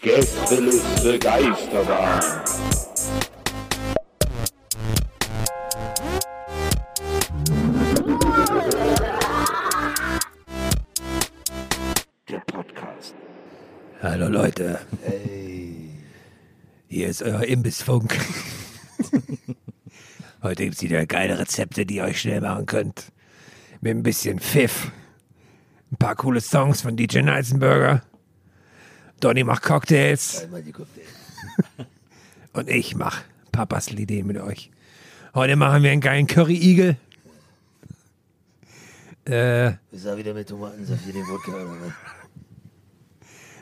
Gästeliste Geisterbahn. Der Podcast. Hallo Leute. Hier ist euer Imbissfunk. Heute gibt's wieder geile Rezepte, die ihr euch schnell machen könnt. Mit ein bisschen Pfiff. Ein paar coole Songs von DJ Neisenberger. Donny macht Cocktails. Und ich mach ein paar Bastelideen mit euch. Heute machen wir einen geilen Curry-Igel. Äh, er wieder mit Tomatensaft hier den Wodka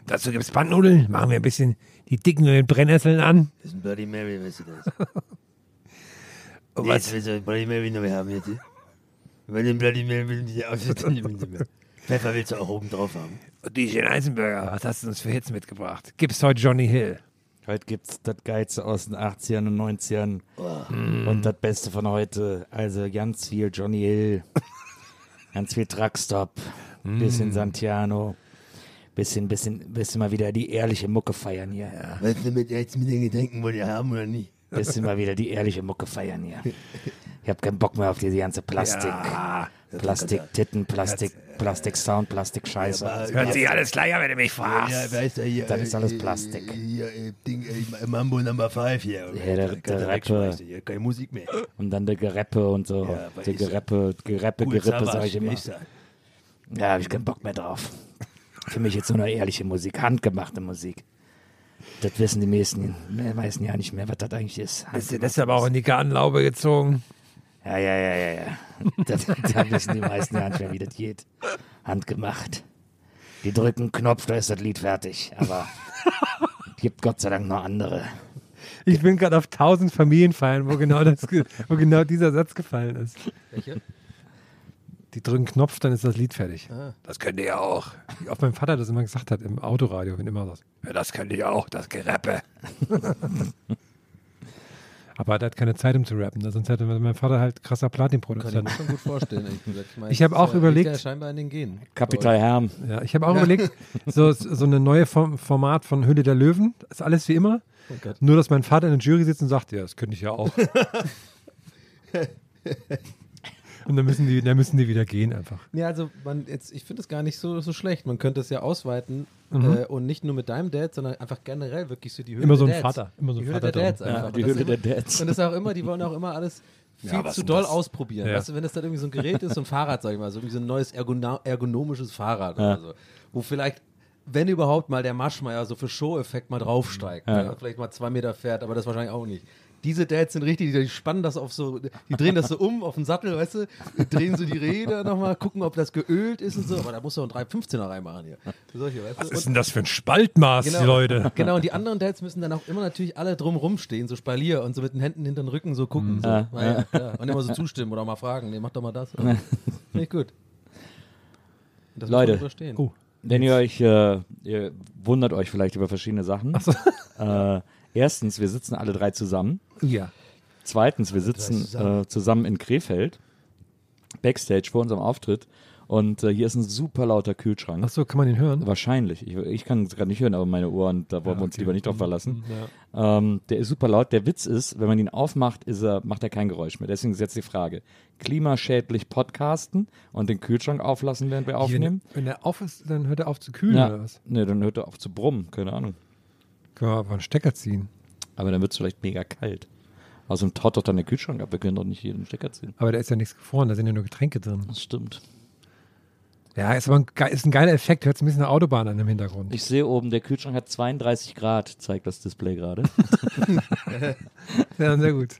dazu gibt's Bandnudeln. Machen wir ein bisschen die dicken mit Brennnesseln an. Das ist ein Bloody Mary, weißt du das? Und Jetzt was? willst du Bloody Mary noch mehr haben jetzt? Weil den Bloody Mary will ich nicht mehr. Pfeffer willst du auch oben drauf haben. Und DJ Eisenberger, was hast du uns für Hits mitgebracht? Gibt's heute Johnny Hill? Heute gibt's das Geilste aus den 80ern und 90ern und das Beste von heute. Also ganz viel Johnny Hill, ganz viel Truckstop, bisschen Santiano, bisschen, bisschen, bisschen mal wieder die ehrliche Mucke feiern hier. Weißt du, mit, jetzt mit den Getränken wollt ihr haben oder nicht? Bisschen mal wieder die ehrliche Mucke feiern hier. Ich hab keinen Bock mehr auf diese ganze Plastik. Plastik, Titten, Plastik, Plastik Sound, Plastik Scheiße. Aber- Hört sich alles gleich an, wenn du mich fragst. Ja, weißt du, hier, Das ist alles Plastik. Hier, Ding, Mambo Number 5 hier. Ja, der- der Hier, keine Musik mehr. Und dann der Gereppe und so. Ja, der. Gereppe, Gereppe, Cool Gerippe, sag ich immer. ist das? Ja, hab ich keinen Bock mehr drauf. Für mich jetzt nur noch ehrliche Musik, handgemachte Musik. Das wissen die meisten, die meisten ja nicht mehr, was das eigentlich ist. Bist du deshalb auch in die Gartenlaube gezogen? Ja, ja, ja, ja, ja. Das, da wissen die meisten ja nicht mehr, wie das geht. Handgemacht. Die drücken Knopf, da ist das Lied fertig. Aber es gibt Gott sei Dank noch andere. Ich bin gerade auf tausend Familienfeiern, wo genau, das, wo genau dieser Satz gefallen ist. Welche? Die drücken Knopf, dann ist das Lied fertig. Ah. Das könnt ihr ja auch. Wie oft mein Vater das immer gesagt hat im Autoradio, wenn immer das. Ja, das könnt ihr ja auch, das Gerappe. Aber er hat keine Zeit, um zu rappen. ne? Sonst hätte mein Vater halt krasser Kann ich Platin-Produzent. mir schon gut vorstellen. Ich, Ich hab das auch ist ja- überlegt- Ja scheinbar in den Genen. Kapital Herm. Ja, ich habe auch überlegt, so, so eine neue Form, Format von Hülle der Löwen. Das ist alles wie immer. Oh. Nur, dass mein Vater in der Jury sitzt und sagt, ja, das könnte ich ja auch. und dann müssen, die, dann müssen die wieder gehen einfach. Ja, also man jetzt, ich finde es gar nicht so, so schlecht. Man könnte es ja ausweiten Mhm. äh, und nicht nur mit deinem Dad, sondern einfach generell wirklich so die Höhle Immer so der ein Dads. Vater, immer so ein die Höhle Vater der Dads drin. einfach. Ja, Und die Höhle der Dads. Und das ist auch immer, die wollen auch immer alles viel was zu doll das? ausprobieren. Ja. Weißt du, wenn das dann irgendwie so ein Gerät ist, so ein Fahrrad, sag ich mal, so irgendwie so ein neues ergona- ergonomisches Fahrrad Ja. oder so, wo vielleicht wenn überhaupt mal der Maschmeier so für Show-Effekt mal draufsteigt, Ja. ja. vielleicht mal zwei Meter fährt, aber das wahrscheinlich auch nicht. Diese Dads sind richtig, die spannen das auf so, die drehen das so um auf den Sattel, weißt du, drehen so die Räder nochmal, gucken, ob das geölt ist und so, aber da muss doch ein 315er reinmachen hier. Solche, weißt Was du? ist denn das für ein Spaltmaß, Genau. die Leute? Genau, und die anderen Dads müssen dann auch immer natürlich alle drum rumstehen, so Spalier und so mit den Händen hinter den Rücken so gucken. So. Ja, Ja, ja. Und immer so zustimmen oder mal fragen, nee, mach doch mal das. Finde ich gut. Das muss Leute. Wenn ihr euch, äh, ihr wundert euch vielleicht über verschiedene Sachen. Äh, erstens, wir sitzen alle drei zusammen. Ja. Zweitens, wir sitzen zusammen. äh, zusammen in Krefeld, Backstage vor unserem Auftritt. Und äh, hier ist ein super lauter Kühlschrank. Achso, kann man den hören? Wahrscheinlich. Ich, ich kann es gerade nicht hören, aber meine Ohren, da wollen wir uns okay. lieber nicht drauf verlassen. Ja. Ähm, der ist super laut. Der Witz ist, wenn man ihn aufmacht, ist er, macht er kein Geräusch mehr. Deswegen ist jetzt die Frage: Klimaschädlich podcasten und den Kühlschrank auflassen, während wir Wenn, aufnehmen? wenn der auf ist, dann hört er auf zu kühlen oder was? Nee, dann hört er auf zu brummen. Keine Ahnung. Können wir aber einen Stecker ziehen. Aber dann wird es vielleicht mega kalt. Außerdem taut doch dann der Kühlschrank ab. Wir können doch nicht hier den Stecker ziehen. Aber da ist ja nichts gefroren, da sind ja nur Getränke drin. Das stimmt. Ja, ist aber ein, ist ein geiler Effekt. Hört sich ein bisschen eine Autobahn an im Hintergrund. Ich sehe oben, der Kühlschrank hat 32 Grad, zeigt das Display gerade. ja, sehr gut.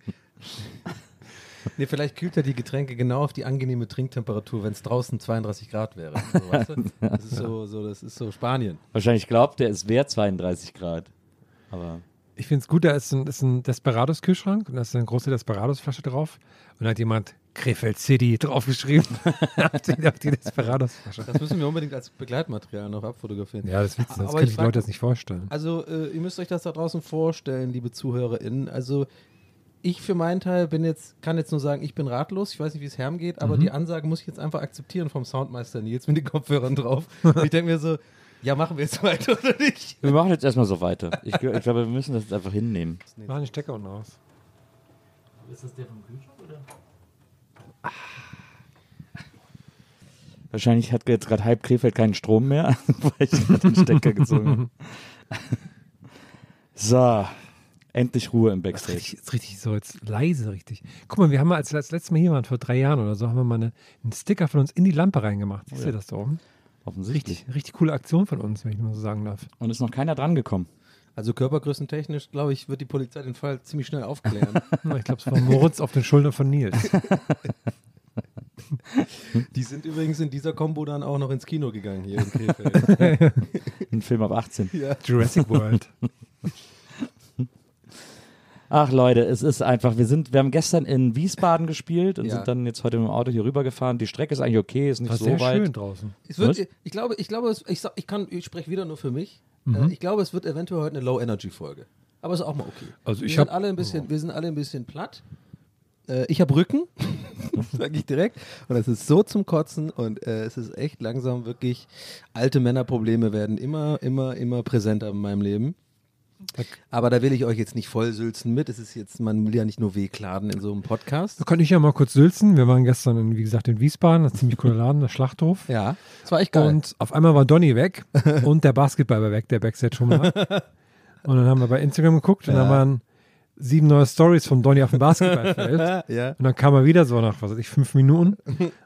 Nee, vielleicht kühlt er die Getränke genau auf die angenehme Trinktemperatur, wenn es draußen 32 Grad wäre. So, weißt du? Das ist so, so, das ist so Spanien. Wahrscheinlich glaubt er, es wäre 32 Grad. Aber Ich finde es gut, da ist ein, ist ein Desperados-Kühlschrank und da ist eine große Desperados-Flasche drauf. Und da hat jemand Krefeld City draufgeschrieben. auf die, auf die Desperados-Flasche. Das müssen wir unbedingt als Begleitmaterial noch abfotografieren. Ja, das ist witzig, sonst Aber können die Leute das nicht vorstellen. Also, äh, ihr müsst euch das da draußen vorstellen, liebe ZuhörerInnen. Also, ich für meinen Teil bin jetzt, kann jetzt nur sagen, ich bin ratlos. Ich weiß nicht, wie es Herm geht, aber die Ansage muss ich jetzt einfach akzeptieren vom Soundmeister Nils mit den Kopfhörern drauf. Ich denke mir so, ja, machen wir jetzt weiter oder nicht? wir machen jetzt erstmal so weiter. Ich, ich glaube, wir müssen das jetzt einfach hinnehmen. Mach den Stecker unten aus. Ist das der vom Kühlschrank oder? Wahrscheinlich hat jetzt gerade halb Krefeld keinen Strom mehr, weil ich gerade den Stecker gezogen habe. So, endlich Ruhe im Das ist Backstage. richtig, ist richtig so jetzt leise, richtig. Guck mal, wir haben mal, als wir das letzte Mal hier waren, vor drei Jahren oder so, haben wir mal eine, einen Sticker von uns in die Lampe reingemacht. Siehst du das da oben? Offensichtlich. Richtig, richtig coole Aktion von uns, wenn ich mal so sagen darf. Und ist noch keiner dran gekommen. Also, körpergrößentechnisch, glaube ich, wird die Polizei den Fall ziemlich schnell aufklären. Ich glaube, es war Moritz auf den Schultern von Nils. die sind übrigens in dieser Kombo dann auch noch ins Kino gegangen hier in Krefeld. Ein Film ab 18. Jurassic World. Ach Leute, es ist einfach, wir sind, wir haben gestern in Wiesbaden gespielt und Ja. sind dann jetzt heute mit dem Auto hier rüber gefahren. Die Strecke ist eigentlich okay, ist nicht War so sehr weit. schön draußen. Es wird, ich glaube, ich glaube, ich, ich kann, ich spreche wieder nur für mich. Mhm. Äh, ich glaube, es wird eventuell heute eine Low-Energy-Folge. Aber ist auch mal okay. Also wir ich sind hab- alle ein bisschen, wir sind alle ein bisschen platt. Äh, ich habe Rücken, sage ich direkt. Und es ist so zum Kotzen und äh, es ist echt langsam wirklich. Alte Männerprobleme werden immer, immer, immer präsenter in meinem Leben. Aber da will ich euch jetzt nicht vollsülzen mit. Es ist jetzt, man will ja nicht nur wehklagen in so einem Podcast. Da konnte ich ja mal kurz sülzen. Wir waren gestern, in, wie gesagt, in Wiesbaden, das ist ein ziemlich cooler Laden, der Schlachthof. Ja, das war echt geil. Und auf einmal war Donny weg und der Basketball war weg, der Backstage schon mal. Und dann haben wir bei Instagram geguckt und da waren sieben neue Stories von Donny auf dem Basketballfeld. ja. Und dann kam er wieder so nach, was weiß ich, fünf Minuten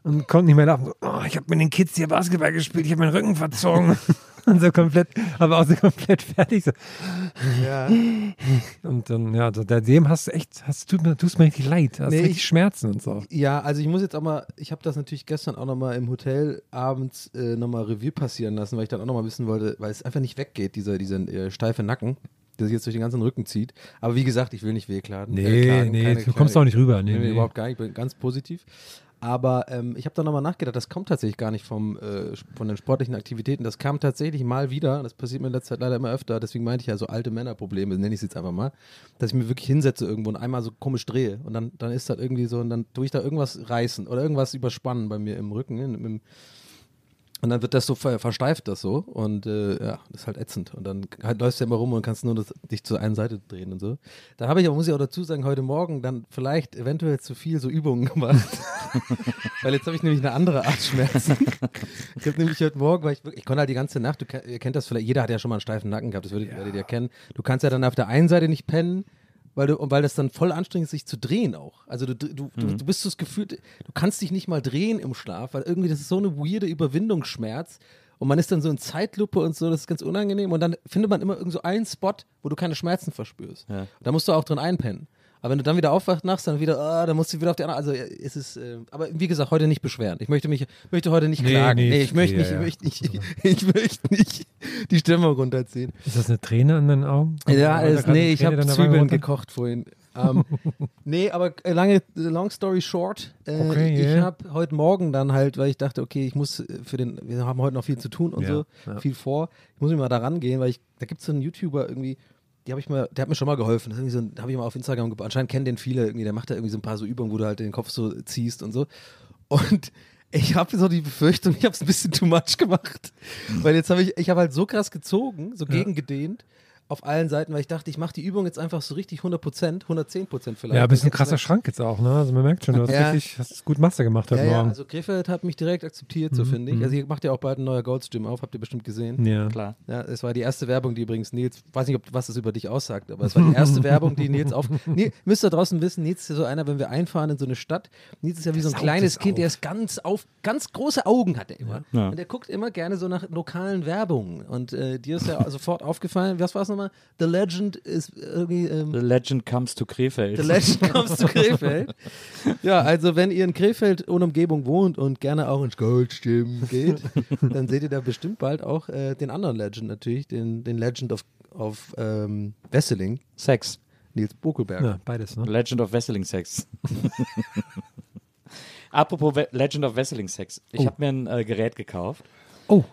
und konnte nicht mehr laufen. So, oh, ich habe mit den Kids hier Basketball gespielt, ich habe meinen Rücken verzogen. und so komplett, aber auch so komplett fertig. So. Ja. Und dann, ja, so, dem hast du echt, hast, tut mir, tust mir richtig leid. Hast Nee, richtig ich- Schmerzen und so. Ja, also ich muss jetzt auch mal, ich habe das natürlich gestern auch nochmal im Hotel abends äh, nochmal Revue passieren lassen, weil ich dann auch nochmal wissen wollte, weil es einfach nicht weggeht, dieser, dieser äh, steife Nacken, der sich jetzt durch den ganzen Rücken zieht. Aber wie gesagt, ich will nicht wehklagen. Nee, äh, klagen, nee, du kommst auch nicht rüber. Nee, Nee, nee, überhaupt gar nicht, ich bin ganz positiv. Aber ähm, ich habe da nochmal nachgedacht, das kommt tatsächlich gar nicht vom, äh, von den sportlichen Aktivitäten. Das kam tatsächlich mal wieder, das passiert mir in letzter Zeit leider immer öfter, deswegen meinte ich ja so alte Männerprobleme, nenne ich es jetzt einfach mal, dass ich mir wirklich hinsetze irgendwo und einmal so komisch drehe und dann, dann ist das irgendwie so und dann tue ich da irgendwas reißen oder irgendwas überspannen bei mir im Rücken. Ne, im, und dann wird das so ver versteift das so und äh, ja, das ist halt ätzend. Und dann halt läufst du ja immer rum und kannst nur das, dich zur einen Seite drehen und so. Da habe ich aber, muss ich auch dazu sagen, heute Morgen dann vielleicht eventuell zu viel so Übungen gemacht. Weil jetzt habe ich nämlich eine andere Art Schmerzen. ich habe nämlich heute Morgen, weil ich, ich konnte halt die ganze Nacht, du ihr kennt das vielleicht, jeder hat ja schon mal einen steifen Nacken gehabt, das würdet, werdet ihr kennen. Du kannst ja dann auf der einen Seite nicht pennen, weil du, und weil das dann voll anstrengend ist, sich zu drehen auch. Also du, du, du, du bist so das Gefühl, du kannst dich nicht mal drehen im Schlaf, weil irgendwie das ist so eine weirde Überwindungsschmerz. Und man ist dann so in Zeitlupe und so, das ist ganz unangenehm. Und dann findet man immer irgend so einen Spot, wo du keine Schmerzen verspürst. Ja. Da musst du auch drin einpennen. Aber wenn du dann wieder aufwachst nachts, dann wieder, ah, dann musst du wieder auf die andere. Also es ist, äh, aber wie gesagt, heute nicht beschweren. Ich möchte mich, möchte heute nicht Nee, klagen. nee, Nee, ich möchte nicht, ja. ich möchte nicht, ich möchte nicht die Stimmung runterziehen. Ist das eine Träne an deinen Augen? Kommt Ja, gerade nee, ich habe Zwiebeln gekocht vorhin. Ähm, nee, aber äh, lange, long story short, äh, Okay, ich yeah. habe heute Morgen dann halt, weil ich dachte, okay, ich muss äh, für den, wir haben heute noch viel zu tun und Ja, so, ja. viel vor. Ich muss mich mal da rangehen, weil ich, da gibt es so einen YouTuber irgendwie, die habe ich mal, der hat mir schon mal geholfen. Das so habe ich mal auf Instagram, ge- anscheinend kennen den viele irgendwie, der macht da irgendwie so ein paar so Übungen, wo du halt den Kopf so ziehst und so. Und Ich habe so die Befürchtung, ich habe es ein bisschen too much gemacht. Weil jetzt habe ich, ich habe halt so krass gezogen, so gegengedehnt auf allen Seiten, weil ich dachte, ich mache die Übung jetzt einfach so richtig 100 Prozent, 110 Prozent vielleicht. Ja, ein bisschen krasser Schrank jetzt auch, ne? Also man merkt schon, du hast Ja. richtig, hast gut Master gemacht heute Ja, ja, Morgen. also Krefeld hat mich direkt akzeptiert, so finde ich. Also ihr macht ja auch bald ein neuer Goldstream auf, habt ihr bestimmt gesehen. ja. Klar. Ja, es war die erste Werbung, die übrigens Nils, weiß nicht, ob, was das über dich aussagt, aber es war die erste Werbung, die Nils auf. Nee, müsst ihr draußen wissen, Nils ist ja so einer, wenn wir einfahren in so eine Stadt. Nils ist ja wie so ein kleines es Kind, auf. der ist ganz auf, ganz große Augen hat er immer. Ja. Und der guckt immer gerne so nach lokalen Werbungen. Und äh, dir ist ja sofort aufgefallen, was war es nochmal? The Legend ist irgendwie. Ähm, The Legend comes to Krefeld. The Legend comes to Krefeld. Ja, also wenn ihr in Krefeld und Umgebung wohnt und gerne auch ins Goldstream geht, dann seht ihr da bestimmt bald auch äh, den anderen Legend natürlich, den, den Legend of, of ähm, Wesseling, Sex. Nils Bokelberg. ja, beides, ne? Legend of Wrestling Sex. Apropos We Legend of Wrestling Sex. Ich habe mir ein äh, Gerät gekauft, Oh,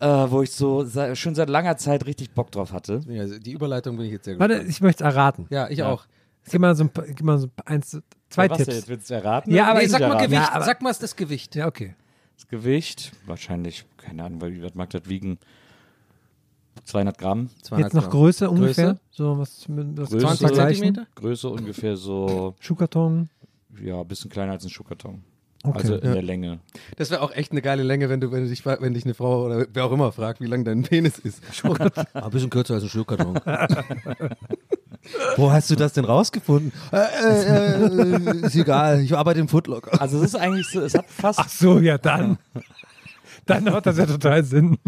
äh, wo ich so se schon seit langer Zeit richtig Bock drauf hatte. Ja, also die Überleitung bin ich jetzt sehr warte, gespannt. ich möchte es erraten. Ja, ich Ja. auch. Gib mal so ein, paar- gib mal so eins, zwei Was Tipps. Jetzt willst du erraten? Ja, aber nee, sag mal erraten. Gewicht, Ja, aber- sag mal das Gewicht. Ja, okay. Das Gewicht, wahrscheinlich, keine Ahnung, weil was mag das wiegen? 200 Gramm. 200 Jetzt noch Gramm. Größe ungefähr? Größe? So was, was Größe, zum Vergleichen? Zentimeter? Größe ungefähr so, Schuhkarton. ja, ein bisschen kleiner als ein Schuhkarton. Okay. Also in der Länge. Das wäre auch echt eine geile Länge, wenn du, wenn dich, wenn dich eine Frau oder wer auch immer fragt, wie lang dein Penis ist. Ah, ein bisschen kürzer als ein Schluckkarton. Wo hast du das denn rausgefunden? Äh, äh, äh, ist egal, ich arbeite im Footlocker. Also es ist eigentlich so, es hat fast Ach so, ja dann. dann macht das ja total Sinn.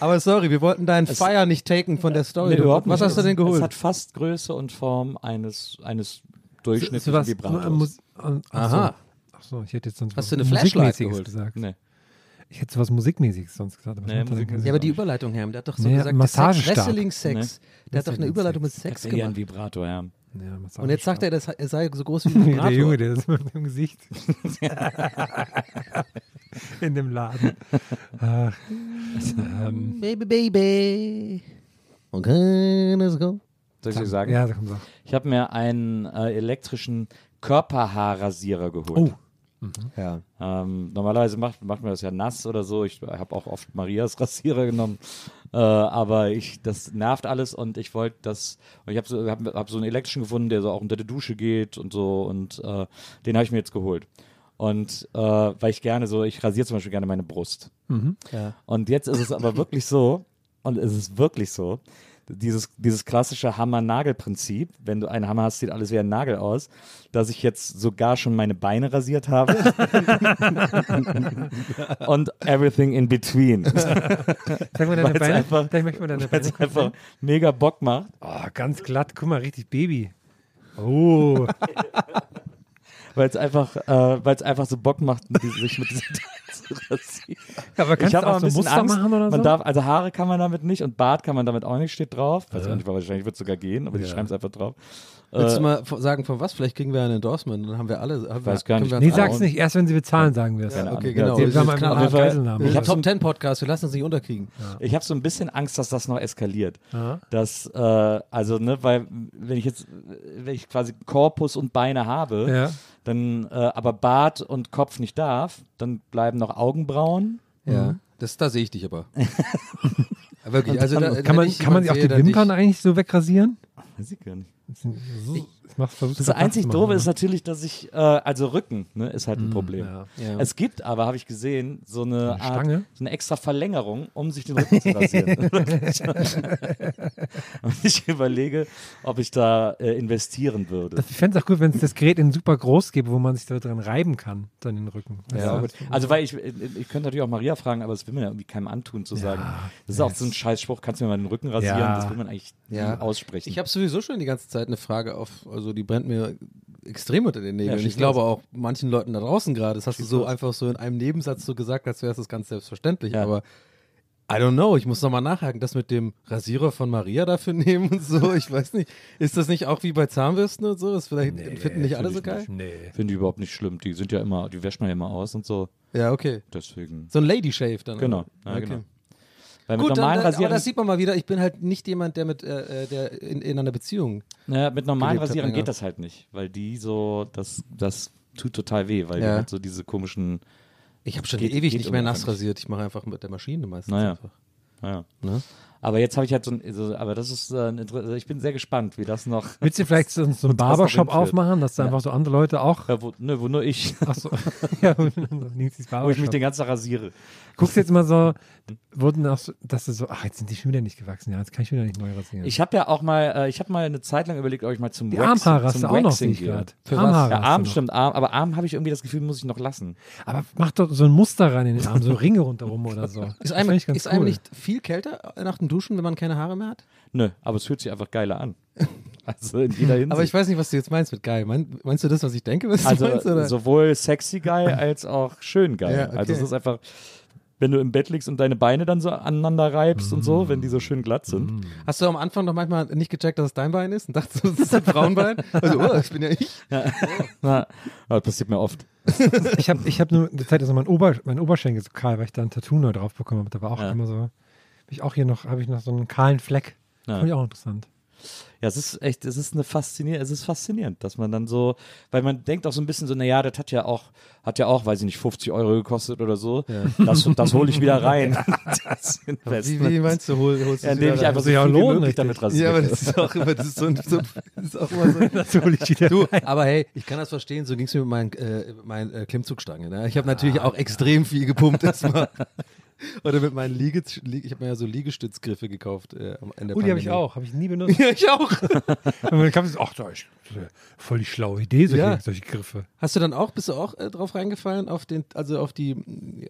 Aber sorry, wir wollten deinen Fire nicht taken von der Story. Nee, überhaupt Was nicht. hast du denn Es geholt? hat fast Größe und Form eines, eines durchschnittlichen. Mus- ach Aha. So. Ich hätte jetzt sonst Hast was du eine Flashlight Musikmäßiges geholt? gesagt. Nee. Ich hätte sowas Musikmäßiges sonst gesagt. Aber Nee, Musik- Ja, aber die Überleitung, Herr, der hat doch so Nee, gesagt, Sex. Wrestling Sex. Der hat doch eine Überleitung mit Sex. Sex Eher ein gemacht. Vibrator, ja. Ja, Und jetzt sagt er, das, er sei so groß wie ein der Vibrator. Junge, der ist mit dem Gesicht. In dem Laden. Ach, ähm, Baby, baby. Okay, let's go. Soll ich dir sagen? ja, komm so. Ich habe mir einen äh, elektrischen Körperhaarrasierer geholt. Oh. Ja. Ähm, normalerweise macht, macht man das ja nass oder so. Ich habe auch oft Marias Rasierer genommen. Äh, aber ich, das nervt alles und ich wollte das. Und ich habe so, hab, hab so einen elektrischen gefunden, der so auch unter die Dusche geht und so. Und äh, den habe ich mir jetzt geholt. Und äh, weil ich gerne so, ich rasiere zum Beispiel gerne meine Brust. Ja. Und jetzt ist es aber wirklich so, und es ist wirklich so, dieses, dieses klassische Hammer-Nagel-Prinzip, wenn du einen Hammer hast, sieht alles wie ein Nagel aus, dass ich jetzt sogar schon meine Beine rasiert habe. und everything in between. Sag mal deine Weil's Beine. einfach- Sag mal deine Beine. einfach mega Bock macht. Oh, ganz glatt. Guck mal, richtig Baby. Oh. Weil es einfach, äh, weil es einfach so Bock macht, sich mit diesem Teil zu rasieren. aber kannst ich du habe auch so bisschen Muster Angst. machen oder man so? darf, also Haare kann man damit nicht und Bart kann man damit auch nicht, steht drauf. Weiß auch nicht, wahrscheinlich wird es sogar gehen, aber die schreiben es einfach drauf. Willst du Äh, mal sagen, von was? Vielleicht kriegen wir ein Endorsement. Dann haben wir alle. Haben weiß wir, gar nicht. nee, sag's nicht. Erst wenn sie bezahlen, sagen wir es. Ahnung. Okay, Ja, genau. wir haben einen Fall- Geiselnamen. Wir Ich sind hab Top 10 Podcast, wir lassen uns nicht unterkriegen. Ich habe so ein bisschen Angst, dass das noch eskaliert. Ja. Dass, äh, also, ne, weil, wenn ich jetzt, wenn ich quasi Korpus und Beine habe, Ja. Dann, äh, aber Bart und Kopf nicht darf, dann bleiben noch Augenbrauen. Ja. Das, da sehe ich dich aber. Wirklich, also da, Kann man, kann man sich auch die Wimpern eigentlich so wegrasieren? Weiß ich gar nicht. Ich Das grad einzig Doofe aber- ist natürlich, dass ich, äh, also Rücken, ne, ist halt ein Problem. Ja. Ja. Es gibt aber, habe ich gesehen, so eine, Eine Art, so eine extra Verlängerung, um sich den Rücken zu rasieren. Und ich überlege, ob ich da äh, investieren würde. Das- Ich fände es auch gut, wenn es das Gerät in super groß gibt, wo man sich da dran reiben kann, dann den Rücken. Ja, also weil ich, ich könnte natürlich auch Maria fragen, aber das will man ja irgendwie keinem antun zu sagen. Das ist auch so ein Scheißspruch, kannst du mir mal den Rücken rasieren? Ja. Das will man eigentlich Ja. nie aussprechen. Ich habe sowieso schon die ganze Zeit eine Frage auf, also die brennt mir extrem unter den Nägeln. Ja, schieß ich glaube los. auch manchen Leuten da draußen gerade. Das hast du so einfach so in einem Nebensatz so gesagt, als wäre es das ganz selbstverständlich. Ja. Aber I don't know, ich muss nochmal nachhaken, das mit dem Rasierer von Maria dafür nehmen und so, ich weiß nicht. Ist das nicht auch wie bei Zahnbürsten und so? Das vielleicht finden nicht alle so geil? Nee. Finde ich überhaupt nicht schlimm. Die sind ja immer, die wäscht man ja immer aus und so. Ja, okay. Deswegen. So ein Lady Shave dann. Genau. Ja, okay. genau. Weil mit Gut, dann, normalen äh, aber Rasierern, das sieht man mal wieder, ich bin halt nicht jemand, der mit äh, äh, der in, in einer Beziehung. naja, mit normalen Rasierern geht das halt nicht, weil die so, das, das tut total weh, weil die Ja. halt so diese komischen Ich habe schon Geht- ewig geht nicht mehr nass rasiert. Ich mache einfach mit der Maschine meistens. Naja. Einfach. Ja. Ne? Aber jetzt habe ich halt so ein, so, aber das ist, äh, ein Inter- also ich bin sehr gespannt, wie das noch, Willst du vielleicht so, einen was Barbershop aufmachen, dass da einfach so andere Leute auch. ja, wo, ne, wo nur ich, Achso. ja, wo ich mich den ganzen Tag rasiere. Guckst jetzt mal so, wurden auch so, dass du so, ach, jetzt sind die schon wieder nicht gewachsen. Ja, jetzt kann ich wieder nicht neu rasieren. Ich habe ja auch mal, äh, ich habe mal eine Zeit lang überlegt, ob ich mal zum die Waxing, Armhaare hast zum du auch noch, gerade. Für Armhaare Ja, hast du Arm noch. stimmt, Arm, aber Arm habe ich irgendwie das Gefühl, muss ich noch lassen. Aber mach doch so ein Muster rein in den Arm, so Ringe rundherum oder so. Ist einem, find ich ganz ist einem cool. nicht viel kälter nach dem Duschen, wenn man keine Haare mehr hat? Nö, aber es fühlt sich einfach geiler an. Also in jeder Hinsicht. Aber ich weiß nicht, was du jetzt meinst mit geil. Mein, meinst du das, was ich denke, was also du meinst? Oder? sowohl sexy geil als auch schön geil. Ja, okay. Also es ist einfach, wenn du im Bett liegst und deine Beine dann so aneinander reibst und so, wenn die so schön glatt sind. Hast du am Anfang noch manchmal nicht gecheckt, dass es dein Bein ist und dachtest, das ist ein Frauenbein? Also, oh, das bin ja ich. Na, das passiert mir oft. Ich habe ich hab nur eine Zeit, also mein, Ober, mein Oberschenkel so kahl, weil ich da ein Tattoo neu drauf bekommen habe. Da war auch Ja. immer so, ich auch hier noch, habe ich noch so einen kahlen Fleck. Ja. Fand ich auch interessant. Ja, es ist echt, es ist eine faszinierend, es ist faszinierend, dass man dann so, weil man denkt auch so ein bisschen so, naja, das hat ja auch, hat ja auch, weiß ich nicht, 50 Euro gekostet oder so. Das, das hole ich wieder rein. das Wie, wie meinst du, hol, holst du Ja, indem wieder ich rein? einfach so ja viel wie lohnen, möglich damit rasiere. Ja, aber das ist auch immer, das ist, so, ein- so, das ist auch immer so. Das hole ich wieder. Du, aber hey, ich kann das verstehen, so ging es mir mit meinen, äh, meinen äh, Klimmzugstangen. Ne? Ich habe natürlich auch extrem viel gepumpt erstmal. Oder mit meinen Liege, ich habe mir ja so Liegestützgriffe gekauft. Äh, am Ende Oh, die habe ich auch, habe ich nie benutzt. Ja, ich auch. Und dann kam es, ach, da ist voll die schlaue Idee, solche, Ja. solche Griffe. Hast du dann auch, bist du auch äh, drauf reingefallen, auf den, also auf die,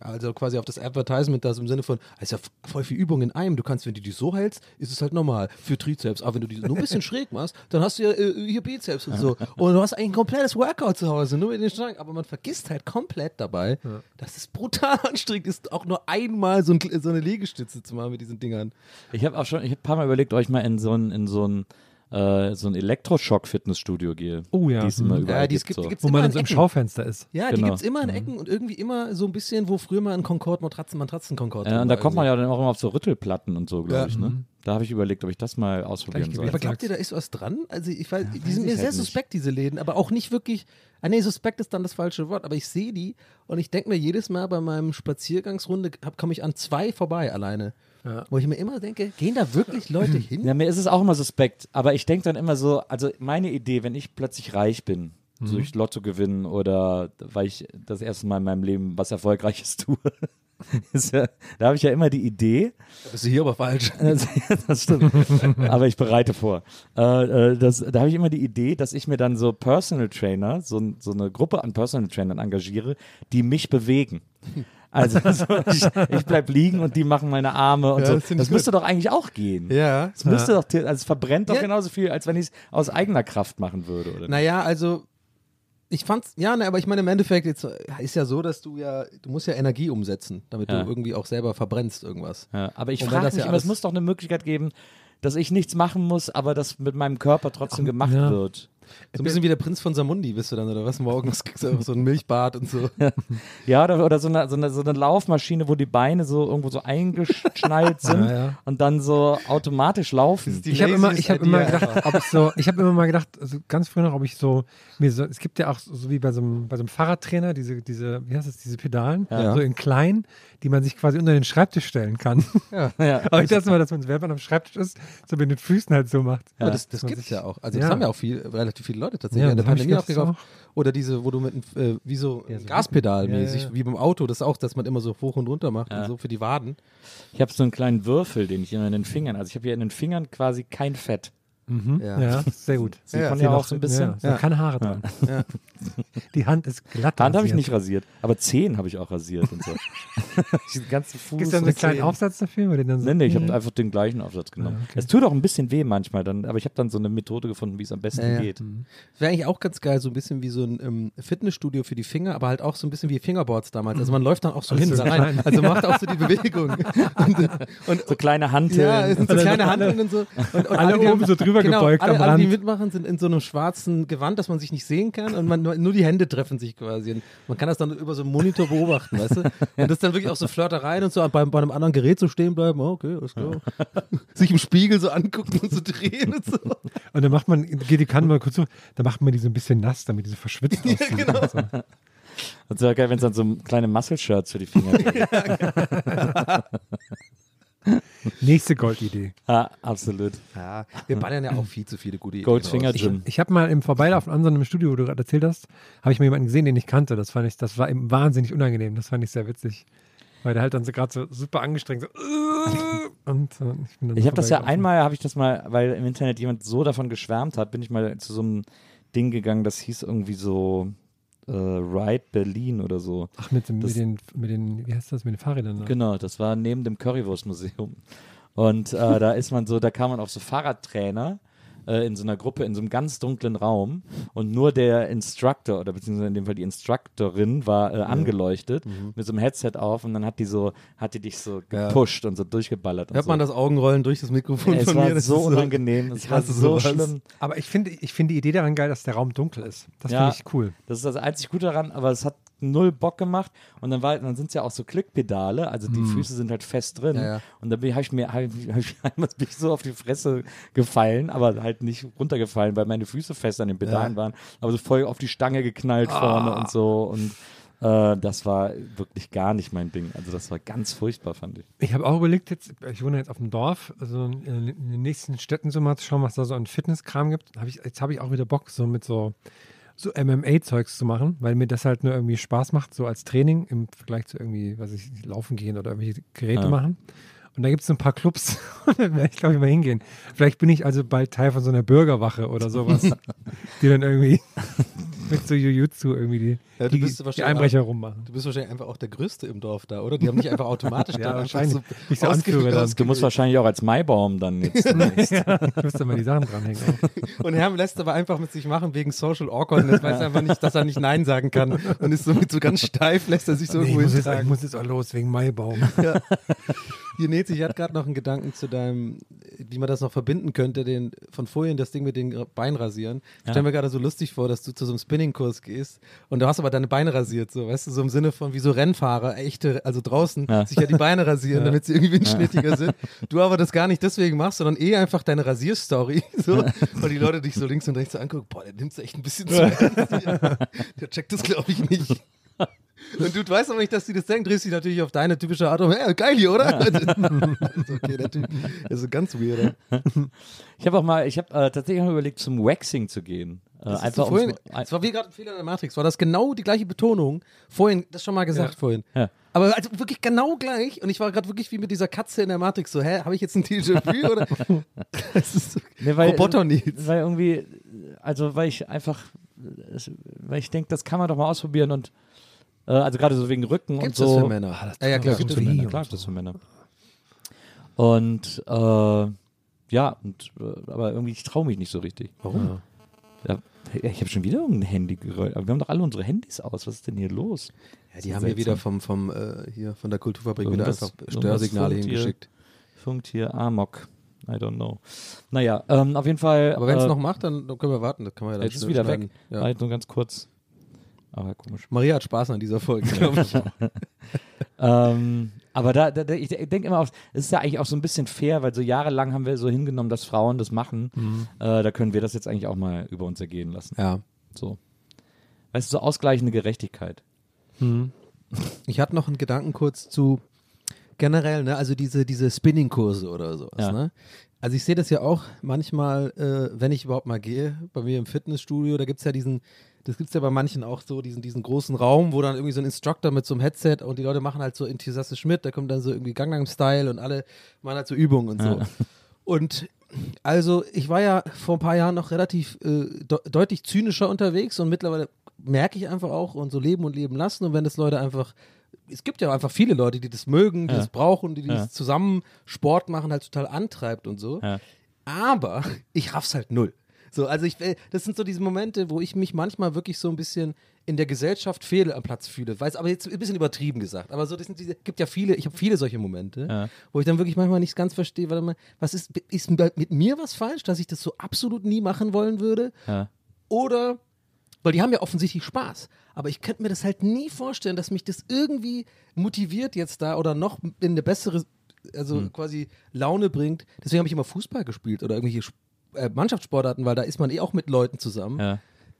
also quasi auf das Advertisement, das im Sinne von, es ist ja voll viel Übung in einem. Du kannst, wenn du die so hältst, ist es halt normal für Trizeps. Aber wenn du die nur ein bisschen schräg machst, dann hast du ja äh, hier Bizeps und so. Und du hast eigentlich ein komplettes Workout zu Hause, nur mit den Stangen. Aber man vergisst halt komplett dabei, dass es brutal anstrengend ist, auch nur einmal so, ein, so eine Liegestütze zu machen mit diesen Dingern. Ich habe auch schon, ich habe ein paar Mal überlegt, ich mal in so ein, in so ein, äh, so ein Elektroschock-Fitnessstudio gehe. Oh ja. Die es immer Mhm. überall Ja, die es gibt. gibt, so. die gibt's Wo immer man in dann so im. Schaufenster ist. Ja, die Genau. gibt es immer in Ecken und irgendwie immer so ein bisschen, wo früher mal ein Concorde Matratzen, Matratzen-Concorde Ja, und da kommt man ja dann auch immer auf so Rüttelplatten und so, glaube Ja. ich. Ne? Da habe ich überlegt, ob ich das mal ausprobieren soll. Aber glaubt ihr, da ist was dran? Also ich weiß, die weiß sind mir ich sehr halt nicht. suspekt, diese Läden, aber auch nicht wirklich. Ah nee, suspekt ist dann das falsche Wort, aber ich sehe die und ich denke mir jedes Mal bei meinem Spaziergangsrunde komme ich an zwei vorbei alleine. Wo ich mir immer denke, gehen da wirklich Leute hin? Ja, mir ist es auch immer suspekt, aber ich denke dann immer so, also meine Idee, wenn ich plötzlich reich bin, Mhm. durch Lotto gewinnen oder weil ich das erste Mal in meinem Leben was Erfolgreiches tue, ist ja, da habe ich ja immer die Idee, Da bist du hier aber falsch. das, stimmt. Aber ich bereite vor. Äh, äh, das, da habe ich immer die Idee, dass ich mir dann so Personal Trainer, so, so eine Gruppe an Personal Trainern engagiere, die mich bewegen. Also so, ich, ich bleib liegen und die machen meine Arme und Ja, so. das Das, müsste doch eigentlich auch gehen. Ja. Es müsste doch, also es verbrennt doch Ja. genauso viel, als wenn ich es aus eigener Kraft machen würde, oder? Naja, also ich fand's, ja, ne, aber ich meine im Endeffekt jetzt ist ja so, dass du ja, du musst ja Energie umsetzen, damit Ja. du irgendwie auch selber verbrennst irgendwas. Ja, aber ich frage das mich ja immer, es muss doch eine Möglichkeit geben, dass ich nichts machen muss, aber das mit meinem Körper trotzdem gemacht ja. wird. So ein bisschen wie der Prinz von Samundi bist du dann, oder was? Morgens kriegst du auch so ein Milchbad und so. Ja, oder, oder so, eine, so, eine, so eine Laufmaschine, wo die Beine so irgendwo so eingeschnallt sind Ja, ja. und dann so automatisch laufen. die Ich habe immer, ich habe immer gedacht, ob ich so, ich habe immer mal gedacht, also ganz früher noch, ob ich so, mir so, es gibt ja auch so wie bei so einem, bei so einem Fahrradtrainer diese, diese, wie heißt das, diese Pedalen, Ja. so in klein, die man sich quasi unter den Schreibtisch stellen kann. Ja. Aber ich dachte immer, dass man, wenn man am Schreibtisch ist, so mit den Füßen halt so macht. Aber das, das gibt es ja auch. Also Ja. das haben ja auch viel, relativ viele Leute tatsächlich Ja, in der Pandemie aufgekauft. Oder diese, wo du mit einem, äh, wie so, Ja, so Gaspedal mäßig, ja. wie beim Auto, das auch, dass man immer so hoch und runter macht Ja. und so für die Waden. Ich habe so einen kleinen Würfel, den ich immer in den Fingern, also ich habe hier in den Fingern quasi kein Fett. Ja. Ja, sehr gut. Sieht Ja. man ja auch so ein bisschen. Ja, Ja. keine Haare dran. Die Hand ist glatt. Hand habe ich nicht rasiert, aber Zehen habe ich auch rasiert und so. Den ganzen Fuß. Gibt es da einen kleinen. Aufsatz dafür? Wo den dann so, Nee, nee, ich habe einfach den gleichen Aufsatz genommen. Ah, okay. Es tut auch ein bisschen weh manchmal, dann, aber ich habe dann so eine Methode gefunden, wie es am besten geht. Wäre eigentlich auch ganz geil, so ein bisschen wie so ein ähm, Fitnessstudio für die Finger, aber halt auch so ein bisschen wie Fingerboards damals. Also man läuft dann auch so hin da rein. Also macht auch so die Bewegung. und, und, So kleine Hanteln. ja, es so kleine Handeln und so. Und, und alle oben so drüber genau, gebeugt alle, am alle, die Rand. mitmachen, sind in so einem schwarzen Gewand, das man sich nicht sehen kann und man nur, die Hände treffen sich quasi. Und man kann das dann über so einen Monitor beobachten, weißt du? Und das ist dann wirklich auch so Flirtereien und so, bei, bei einem anderen Gerät so stehen bleiben, oh, okay, alles klar. sich im Spiegel so angucken und so drehen und so. Und dann macht man, geht die Kanne mal kurz so, dann macht man die so ein bisschen nass, damit die so verschwitzt aussehen. genau. und So. Das wäre geil, wenn es dann so kleine Muscle-Shirts für die Finger gibt. Nächste Goldidee. ja, absolut. Ja, wir ballern ja auch viel zu viele gute Ideen. Goldfinger raus. Gym. Ich habe mal im Vorbeilaufen an so einem Studio, wo du gerade erzählt hast, habe ich mal jemanden gesehen, den ich kannte. Das fand ich, das war eben wahnsinnig unangenehm. Das fand ich sehr witzig. Weil der halt dann so gerade so super angestrengt so und äh, ich bin dann Ich habe das ja einmal, habe ich das mal, weil im Internet jemand so davon geschwärmt hat, bin ich mal zu so einem Ding gegangen, das hieß irgendwie so äh, Ride Berlin oder so. Ach, mit, Das- mit, den, mit den, wie heißt das, mit den Fahrrädern? da? Genau, das war neben dem Currywurstmuseum. Und äh, da ist man so, da kam man auf so Fahrradtrainer äh, in so einer Gruppe in so einem ganz dunklen Raum und nur der Instructor oder beziehungsweise in dem Fall die Instructorin war äh, angeleuchtet mit so einem Headset auf und dann hat die so, hat die dich so Ja. gepusht und so durchgeballert. Und Hört so. man das Augenrollen durch das Mikrofon Es von war mir? Das so ist unangenehm, es ich war hasse so sowas. schlimm. Aber ich finde ich finde die Idee daran geil, dass der Raum dunkel ist. Das Ja. finde ich cool. Das ist das einzig Gute daran, aber es hat null Bock gemacht und dann, war, dann sind es ja auch so Klickpedale, also die Füße sind halt fest drin Ja, ja. und dann bin ich, mir hab hab ich einmal bin ich so auf die Fresse gefallen, aber halt nicht runtergefallen, weil meine Füße fest an den Pedalen waren, aber so voll auf die Stange geknallt vorne und so und äh, das war wirklich gar nicht mein Ding. Also das war ganz furchtbar, fand ich. Ich habe auch überlegt, jetzt, ich wohne jetzt auf dem Dorf, also in, in den nächsten Städten so mal zu schauen, was da so an Fitnesskram gibt. Hab ich, jetzt habe ich auch wieder Bock, so mit so, so MMA-Zeugs zu machen, weil mir das halt nur irgendwie Spaß macht, so als Training im Vergleich zu irgendwie, was ich, laufen gehen oder irgendwelche Geräte Ja. machen. Und da gibt es so ein paar Clubs, da werde ich glaube ich mal hingehen. Vielleicht bin ich also bald Teil von so einer Bürgerwache oder sowas, die dann irgendwie mit so Jujutsu irgendwie die, Ja, du die, bist die wahrscheinlich Einbrecher rummachen. Du bist wahrscheinlich einfach auch der Größte im Dorf da, oder? Die haben dich einfach automatisch Ja, wahrscheinlich. so Ich so Anführer dann. Du musst wahrscheinlich auch als Maibaum dann jetzt. ja, ich müsste mal die Sachen dranhängen. Auch. Und Herm lässt aber einfach mit sich machen wegen Social Awkwardness, weiß einfach nicht, dass er nicht Nein sagen kann. Und ist somit so ganz steif, lässt er sich so Nee, ich, irgendwo muss jetzt, ich muss jetzt auch los wegen Maibaum. Hier, Nezi, ich hatte gerade noch einen Gedanken zu deinem, wie man das noch verbinden könnte, den von vorhin das Ding mit den Beinen rasieren. Ich stelle mir gerade so lustig vor, dass du zu so einem Spinningkurs gehst und du hast aber deine Beine rasiert, so, weißt du, so im Sinne von wie so Rennfahrer, echte, also draußen, Ja. sich ja die Beine rasieren, damit sie irgendwie windschnittiger sind. Du aber das gar nicht deswegen machst, sondern eh einfach deine Rasierstory, so, weil die Leute dich so links und rechts angucken, boah, der nimmt es echt ein bisschen zu. Ja, der checkt das, glaube ich, nicht. Und du weißt aber nicht, dass die das denken, drehst dich natürlich auf deine typische Art um, hey, geil hier, oder? Also, okay, der Typ ist so ganz weird. Ich habe auch mal, ich habe äh, tatsächlich mal überlegt, zum Waxing zu gehen. Äh, Das, einfach vorhin, das war wie gerade ein Fehler in der Matrix. War das genau die gleiche Betonung? Vorhin, das schon mal gesagt vorhin. Ja. Aber also wirklich genau gleich. Und ich war gerade wirklich wie mit dieser Katze in der Matrix. So, hä, habe ich jetzt ein Déjà-vu oder? Das ist so Nee, weil, Roboter Nils. Weil irgendwie, also weil ich einfach, weil ich denke, das kann man doch mal ausprobieren und äh, also gerade so wegen Rücken Gibt's und das so. für Männer? ja, ja, klar. Gibt's stimmt. für Männer, klar, das für Männer. Und äh, ja, und, äh, aber irgendwie, ich traue mich nicht so richtig. Warum? Ja, ich habe schon wieder irgendein Handy gerollt. Aber wir haben doch alle unsere Handys aus. Was ist denn hier los? Ja, die haben mir wieder vom, vom äh, hier von der Kulturfabrik wieder Irgendwas- einfach irgendwas Störsignale hier. hingeschickt. Funkt hier Amok. I don't know. Naja, ähm, auf jeden Fall. Aber wenn es äh, noch macht, dann, können wir warten. Das kann man ja dann Jetzt ist wieder schneiden. weg. Ja. Halt nur ganz kurz. Aber komisch. Maria hat Spaß an dieser Folge, glaube ich. ähm, aber da, da, ich denke immer, auf, es ist ja eigentlich auch so ein bisschen fair, weil so jahrelang haben wir so hingenommen, dass Frauen das machen. Äh, da können wir das jetzt eigentlich auch mal über uns ergehen lassen. ja. So. Weißt du, so ausgleichende Gerechtigkeit. Ich hatte noch einen Gedanken kurz zu generell, ne, also diese, diese Spinning-Kurse oder sowas, Ja. ne? Also ich sehe das ja auch manchmal, äh, wenn ich überhaupt mal gehe, bei mir im Fitnessstudio, da gibt es ja diesen, das gibt es ja bei manchen auch so, diesen, diesen großen Raum, wo dann irgendwie so ein Instructor mit so einem Headset und die Leute machen halt so enthusiastisch mit, da kommt dann so irgendwie Gangnam-Style und alle machen halt so Übungen und so. Und also ich war ja vor ein paar Jahren noch relativ äh, de deutlich zynischer unterwegs und mittlerweile merke ich einfach auch und so leben und leben lassen und wenn das Leute einfach es gibt ja einfach viele Leute, die das mögen, die Ja. das brauchen, die, die Ja. das zusammen Sport machen, halt total antreibt und so. Ja. Aber ich raff's halt null. So, also ich, äh, das sind so diese Momente, wo ich mich manchmal wirklich so ein bisschen in der Gesellschaft fehl am Platz fühle. Weiß, aber jetzt ein bisschen übertrieben gesagt. Aber so, das sind diese, gibt ja viele, ich habe viele solche Momente, Ja. wo ich dann wirklich manchmal nicht ganz verstehe, warte mal, was ist, ist mit mir was falsch, dass ich das so absolut nie machen wollen würde? Ja. Oder, weil die haben ja offensichtlich Spaß. Aber ich könnte mir das halt nie vorstellen, dass mich das irgendwie motiviert jetzt da oder noch in eine bessere, also Hm. quasi Laune bringt. Deswegen habe ich immer Fußball gespielt oder irgendwelche Sp- äh, Mannschaftssportarten, weil da ist man eh auch mit Leuten zusammen. Ja.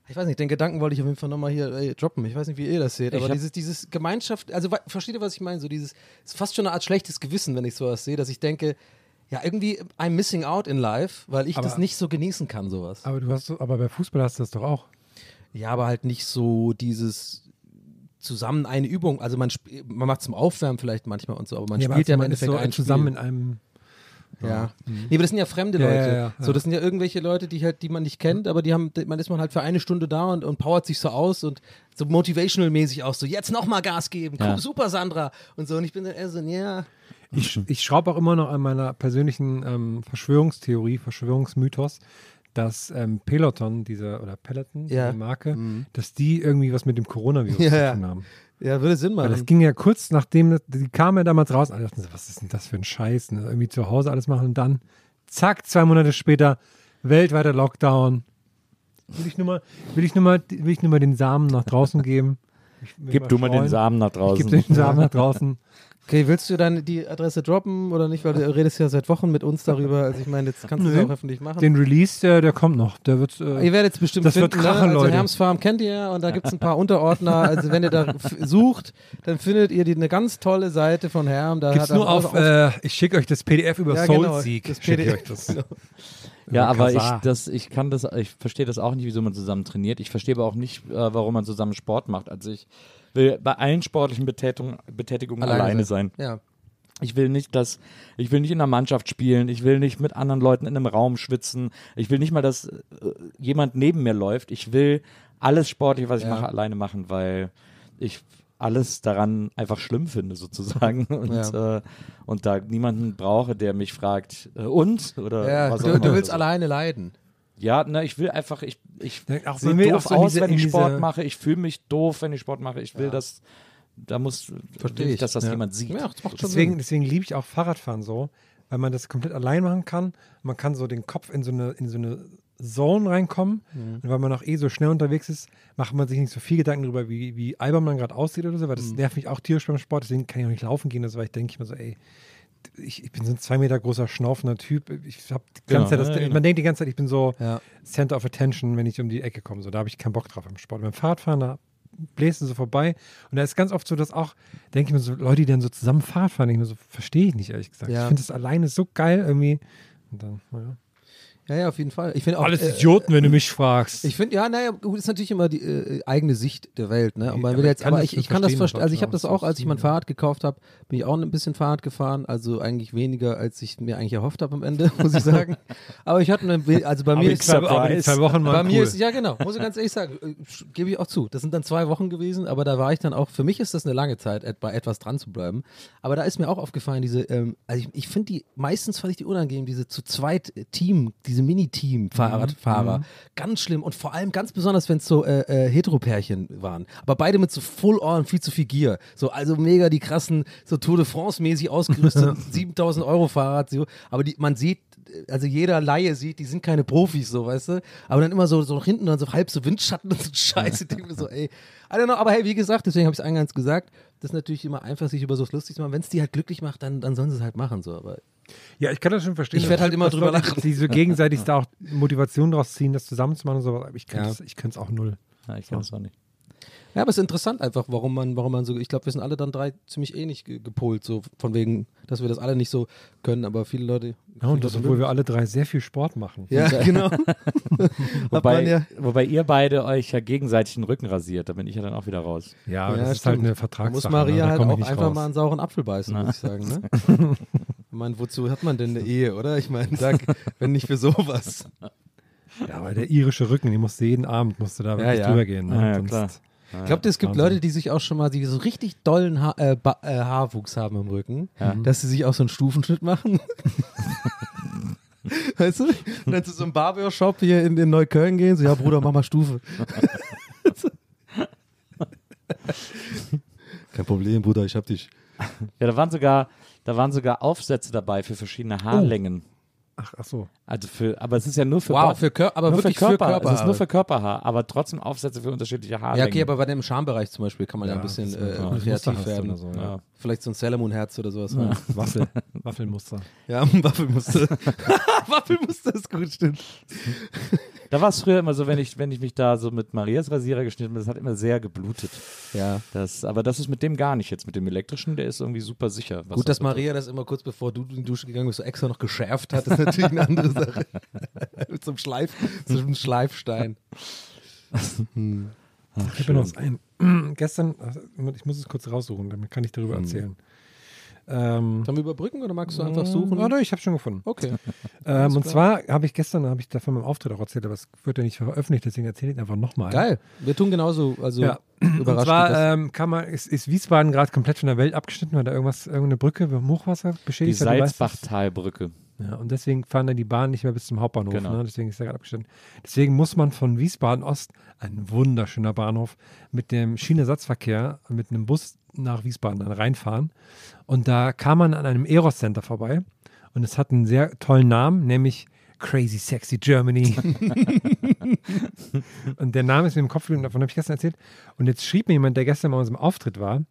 Ich weiß nicht, den Gedanken wollte ich auf jeden Fall nochmal hier ey, droppen. Ich weiß nicht, wie ihr das seht, Ich aber dieses, dieses Gemeinschaft, also versteht ihr, was ich meine? So dieses, ist fast schon eine Art schlechtes Gewissen, wenn ich sowas sehe, dass ich denke, ja, irgendwie I'm missing out in life, weil ich Aber- das nicht so genießen kann, sowas. Aber du hast, so- aber bei Fußball hast du das doch auch. Ja, aber halt nicht so dieses zusammen eine Übung. Also man, man macht zum Aufwärmen vielleicht manchmal und so, aber man Ja, aber spielt ja im man ist Endeffekt so ein zusammen Spiel. in einem. Ja. Nee, aber das sind ja fremde Leute. ja, ja, So, das sind ja irgendwelche Leute, die halt, die man nicht kennt, aber die haben, man ist man halt für eine Stunde da und, und powert sich so aus und so motivational-mäßig auch so, jetzt nochmal Gas geben, cool, super Sandra und so. Und ich bin dann eher so, ja. Ich, ich schraube auch immer noch an meiner persönlichen ähm, Verschwörungstheorie, Verschwörungsmythos, dass ähm, Peloton, diese, oder Peloton, Ja. die Marke, dass die irgendwie was mit dem Coronavirus Ja, zu tun haben. Ja, würde Sinn Weil das machen. ging ja kurz nachdem, die kamen ja damals raus, alle dachten so, was ist denn das für ein Scheiß, ne? irgendwie zu Hause alles machen und dann, zack, zwei Monate später, weltweiter Lockdown. Will ich nur mal, will ich nur mal, will ich nur mal den Samen nach draußen geben? Ich Gib du mal den. Samen nach Ich draußen. gebe den Samen nach draußen. Okay, willst du dann die Adresse droppen oder nicht? Weil du redest ja seit Wochen mit uns darüber. Also ich meine, jetzt kannst du es auch öffentlich machen. Den Release, der, der kommt noch. Der wird, äh, Ihr werdet es bestimmt Das wird finden, krachen, ne? Also Leute. Herms Farm kennt ihr ja und da gibt es ein paar Unterordner. Also wenn ihr da sucht, dann findet ihr die, eine ganz tolle Seite von Herm. Da Gibt's nur auch- auf, äh, ich schicke euch das PDF über Ja, genau, Soulseek. das Schicke ich PDF. euch das. Ja, Über aber ich, das, ich kann das, ich verstehe das auch nicht, wieso man zusammen trainiert. Ich verstehe aber auch nicht, äh, warum man zusammen Sport macht. Also ich will bei allen sportlichen Betätigungen, Betätigungen alleine, sein. Ja. Ich will nicht, dass ich will nicht in einer Mannschaft spielen. Ich will nicht mit anderen Leuten in einem Raum schwitzen. Ich will nicht mal, dass äh, jemand neben mir läuft. Ich will alles Sportliche, was ich Ja. mache, alleine machen, weil ich alles daran einfach schlimm finde sozusagen und Ja. äh, und da niemanden brauche, der mich fragt äh, und oder Ja, was auch du, immer. du willst Also, alleine leiden. Ja, ne, ich will einfach ich ich Auch sehe will doof so aus, diese- wenn ich Sport diese- mache. Ich fühle mich doof, wenn ich Sport mache. Ich will Ja. das da muss Versteh will ich, dass das ja. jemand sieht. Ja, das Deswegen, deswegen liebe ich auch Fahrradfahren so, weil man das komplett allein machen kann. Man kann so den Kopf in so eine, in so eine Zone reinkommen. Mhm. Und weil man auch eh so schnell unterwegs ist, macht man sich nicht so viel Gedanken darüber, wie, wie albern man gerade aussieht oder so, weil Mhm. das nervt mich auch tierisch beim Sport. Deswegen kann ich auch nicht laufen gehen, also, weil ich denke ich mir so, ey, ich, ich bin so ein zwei Meter großer, schnaufender Typ. Ich habe die Genau, ganze Zeit, das, ja, genau. man denkt die ganze Zeit, ich bin so Ja. Center of Attention, wenn ich um die Ecke komme. So, da habe ich keinen Bock drauf im Sport. Beim Fahrradfahren, da bläst du so vorbei. Und da ist ganz oft so, dass auch, denke ich mir so, Leute, die dann so zusammen Fahrrad fahren, ich mir so, verstehe ich nicht, ehrlich gesagt. Ja. Ich finde das alleine so geil irgendwie. Und dann, naja. Ja, ja, auf jeden Fall. Ich finde auch, Alles äh, Idioten, wenn du mich fragst. Ich finde, ja, naja, gut, ist natürlich immer die äh, eigene Sicht der Welt, ne? Und man will aber jetzt, ich kann aber das ich, ich kann das verstehen. Also ich habe das auch als ich mein Fahrrad gekauft habe, bin ich auch ein bisschen Fahrrad gefahren, also eigentlich weniger, als ich mir eigentlich erhofft habe am Ende, muss ich sagen. aber ich hatte, also bei mir ist zwei, zwei Wochen bei waren mir cool. ist, ja genau, muss ich ganz ehrlich sagen, äh, gebe ich auch zu. Das sind dann zwei Wochen gewesen, aber da war ich dann auch, für mich ist das eine lange Zeit, bei etwas dran zu bleiben. Aber da ist mir auch aufgefallen, diese, ähm, also ich, ich finde die, meistens fand ich die unangenehm, diese zu zweit äh, Team, diese Mini-Team-Fahrradfahrer. Ganz schlimm und vor allem ganz besonders, wenn es so äh, äh, Heteropärchen waren. Aber beide mit so Full-On, viel zu viel Gear. So, also mega die krassen, so Tour de France-mäßig ausgerüstet, 7000 Euro Fahrrad. So. Aber die, man sieht, also jeder Laie sieht, die sind keine Profis, so, weißt du? Aber dann immer so, so nach hinten, dann so halb so Windschatten und so Scheiße. Ich denke mir so, ey, I don't know, aber hey, wie gesagt, deswegen habe ich es eingangs gesagt, das ist natürlich immer einfach, sich über sowas lustig zu machen. Wenn es die halt glücklich macht, dann, dann sollen sie es halt machen, so. Aber Ja, ich kann das schon verstehen. Ich werd halt immer drüber lachen. Die so gegenseitig da auch Motivation draus ziehen, das zusammenzumachen und so. Aber ich Ja. könnte es auch null. Ja, ich kann das auch nicht. Ja, aber es ist interessant einfach, warum man, warum man so, ich glaube, wir sind alle dann drei ziemlich ähnlich ge gepolt, so von wegen, dass wir das alle nicht so können, aber viele Leute. Ja, und das, obwohl wir alle drei sehr viel Sport machen. Ja, genau. Wobei, ja. wobei ihr beide euch ja gegenseitig den Rücken rasiert, da bin ich ja dann auch wieder raus. Ja, aber Ja, das ist halt stimmt. eine Da Vertragssache. muss ne? Maria halt auch einfach raus. mal einen sauren Apfel beißen, muss ich sagen. Ne? ich meine, wozu hat man denn eine Ehe, oder? Ich meine, da- wenn nicht für sowas. Ja, aber der irische Rücken, die musste jeden Abend musste da wirklich ja. drüber gehen. Ne? Ja, ja, Sonst- klar. Glaubt ihr, es gibt Wahnsinn. Leute, die sich auch schon mal, die so richtig dollen ha äh, ba äh, Haarwuchs haben im Rücken, dass sie sich auch so einen Stufenschnitt machen? weißt du? Und dann zu so einem Barbershop hier in, in Neukölln gehen, so, ja Bruder, mach mal Stufe. Kein Problem, Bruder, ich hab dich. Ja, da waren sogar, da waren sogar Aufsätze dabei für verschiedene Haarlängen. Ach, ach so. Also für, aber es ist ja nur für Wow, für Kör aber nur wirklich für für Körper. Es ist nur für Körperhaar, aber trotzdem Aufsätze für unterschiedliche Ja, Haarlängen. okay, aber bei dem Schambereich zum Beispiel kann man ja, ein bisschen äh, ja, kreativ werden. oder so, ja. ja. Vielleicht so ein Salamon-Herz oder sowas. Ja, Waffel, Waffelmuster. ja Waffelmuster. Waffelmuster ist gut, stimmt. Da war es früher immer so, wenn ich, wenn ich mich da so mit Marias Rasierer geschnitten habe, das hat immer sehr geblutet. Ja. Das, aber das ist mit dem gar nicht jetzt. Mit dem elektrischen, der ist irgendwie super sicher. was Gut, dass das. Maria das immer kurz bevor du in die Dusche gegangen bist, so extra noch geschärft hat, ist natürlich eine andere Sache. Mit so einem Schleif, so einem Schleifstein. Ich habe noch was ein. Gestern, also, ich muss es kurz raussuchen, dann kann ich darüber erzählen. Ähm, Sollen wir überbrücken oder magst du einfach suchen? Oh, ne, ich habe schon gefunden. Okay. Ähm, und zwar habe ich gestern, habe ich davon beim Auftritt auch erzählt, aber es wird ja nicht veröffentlicht, deswegen erzähle ich es einfach nochmal. Geil. Wir tun genauso, also Ja. Und überrascht. zwar mich das. ähm, kann man, ist, ist Wiesbaden gerade komplett von der Welt abgeschnitten, weil da irgendwas, irgendeine Brücke Hochwasser Die beschädigt hat. weißt das? Salzbachtalbrücke. Ja, und deswegen fahren dann die Bahnen nicht mehr bis zum Hauptbahnhof. Genau. Ne? Deswegen ist er gerade abgeschnitten. Deswegen muss man von Wiesbaden Ost, ein wunderschöner Bahnhof, mit dem Schienenersatzverkehr, mit einem Bus nach Wiesbaden dann reinfahren. Und da kam man an einem Eros Center vorbei. Und es hat einen sehr tollen Namen, nämlich Crazy Sexy Germany. und der Name ist mir im Kopf geblieben, davon habe ich gestern erzählt. Und jetzt schrieb mir jemand, der gestern bei unserem Auftritt war,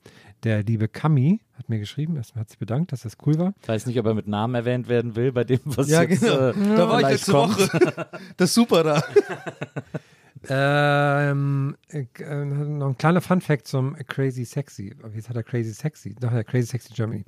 der liebe Kami, hat mir geschrieben, erstmal hat sich bedankt, dass das cool war. Ich weiß nicht, ob er mit Namen erwähnt werden will bei dem, was ja, jetzt genau. äh, da war ich letzte kommt. Woche. Das ist super da. Ähm, äh, äh, noch ein kleiner Fun-Fact zum Crazy Sexy. Jetzt hat er Crazy Sexy. Doch, ja, Crazy Sexy Germany.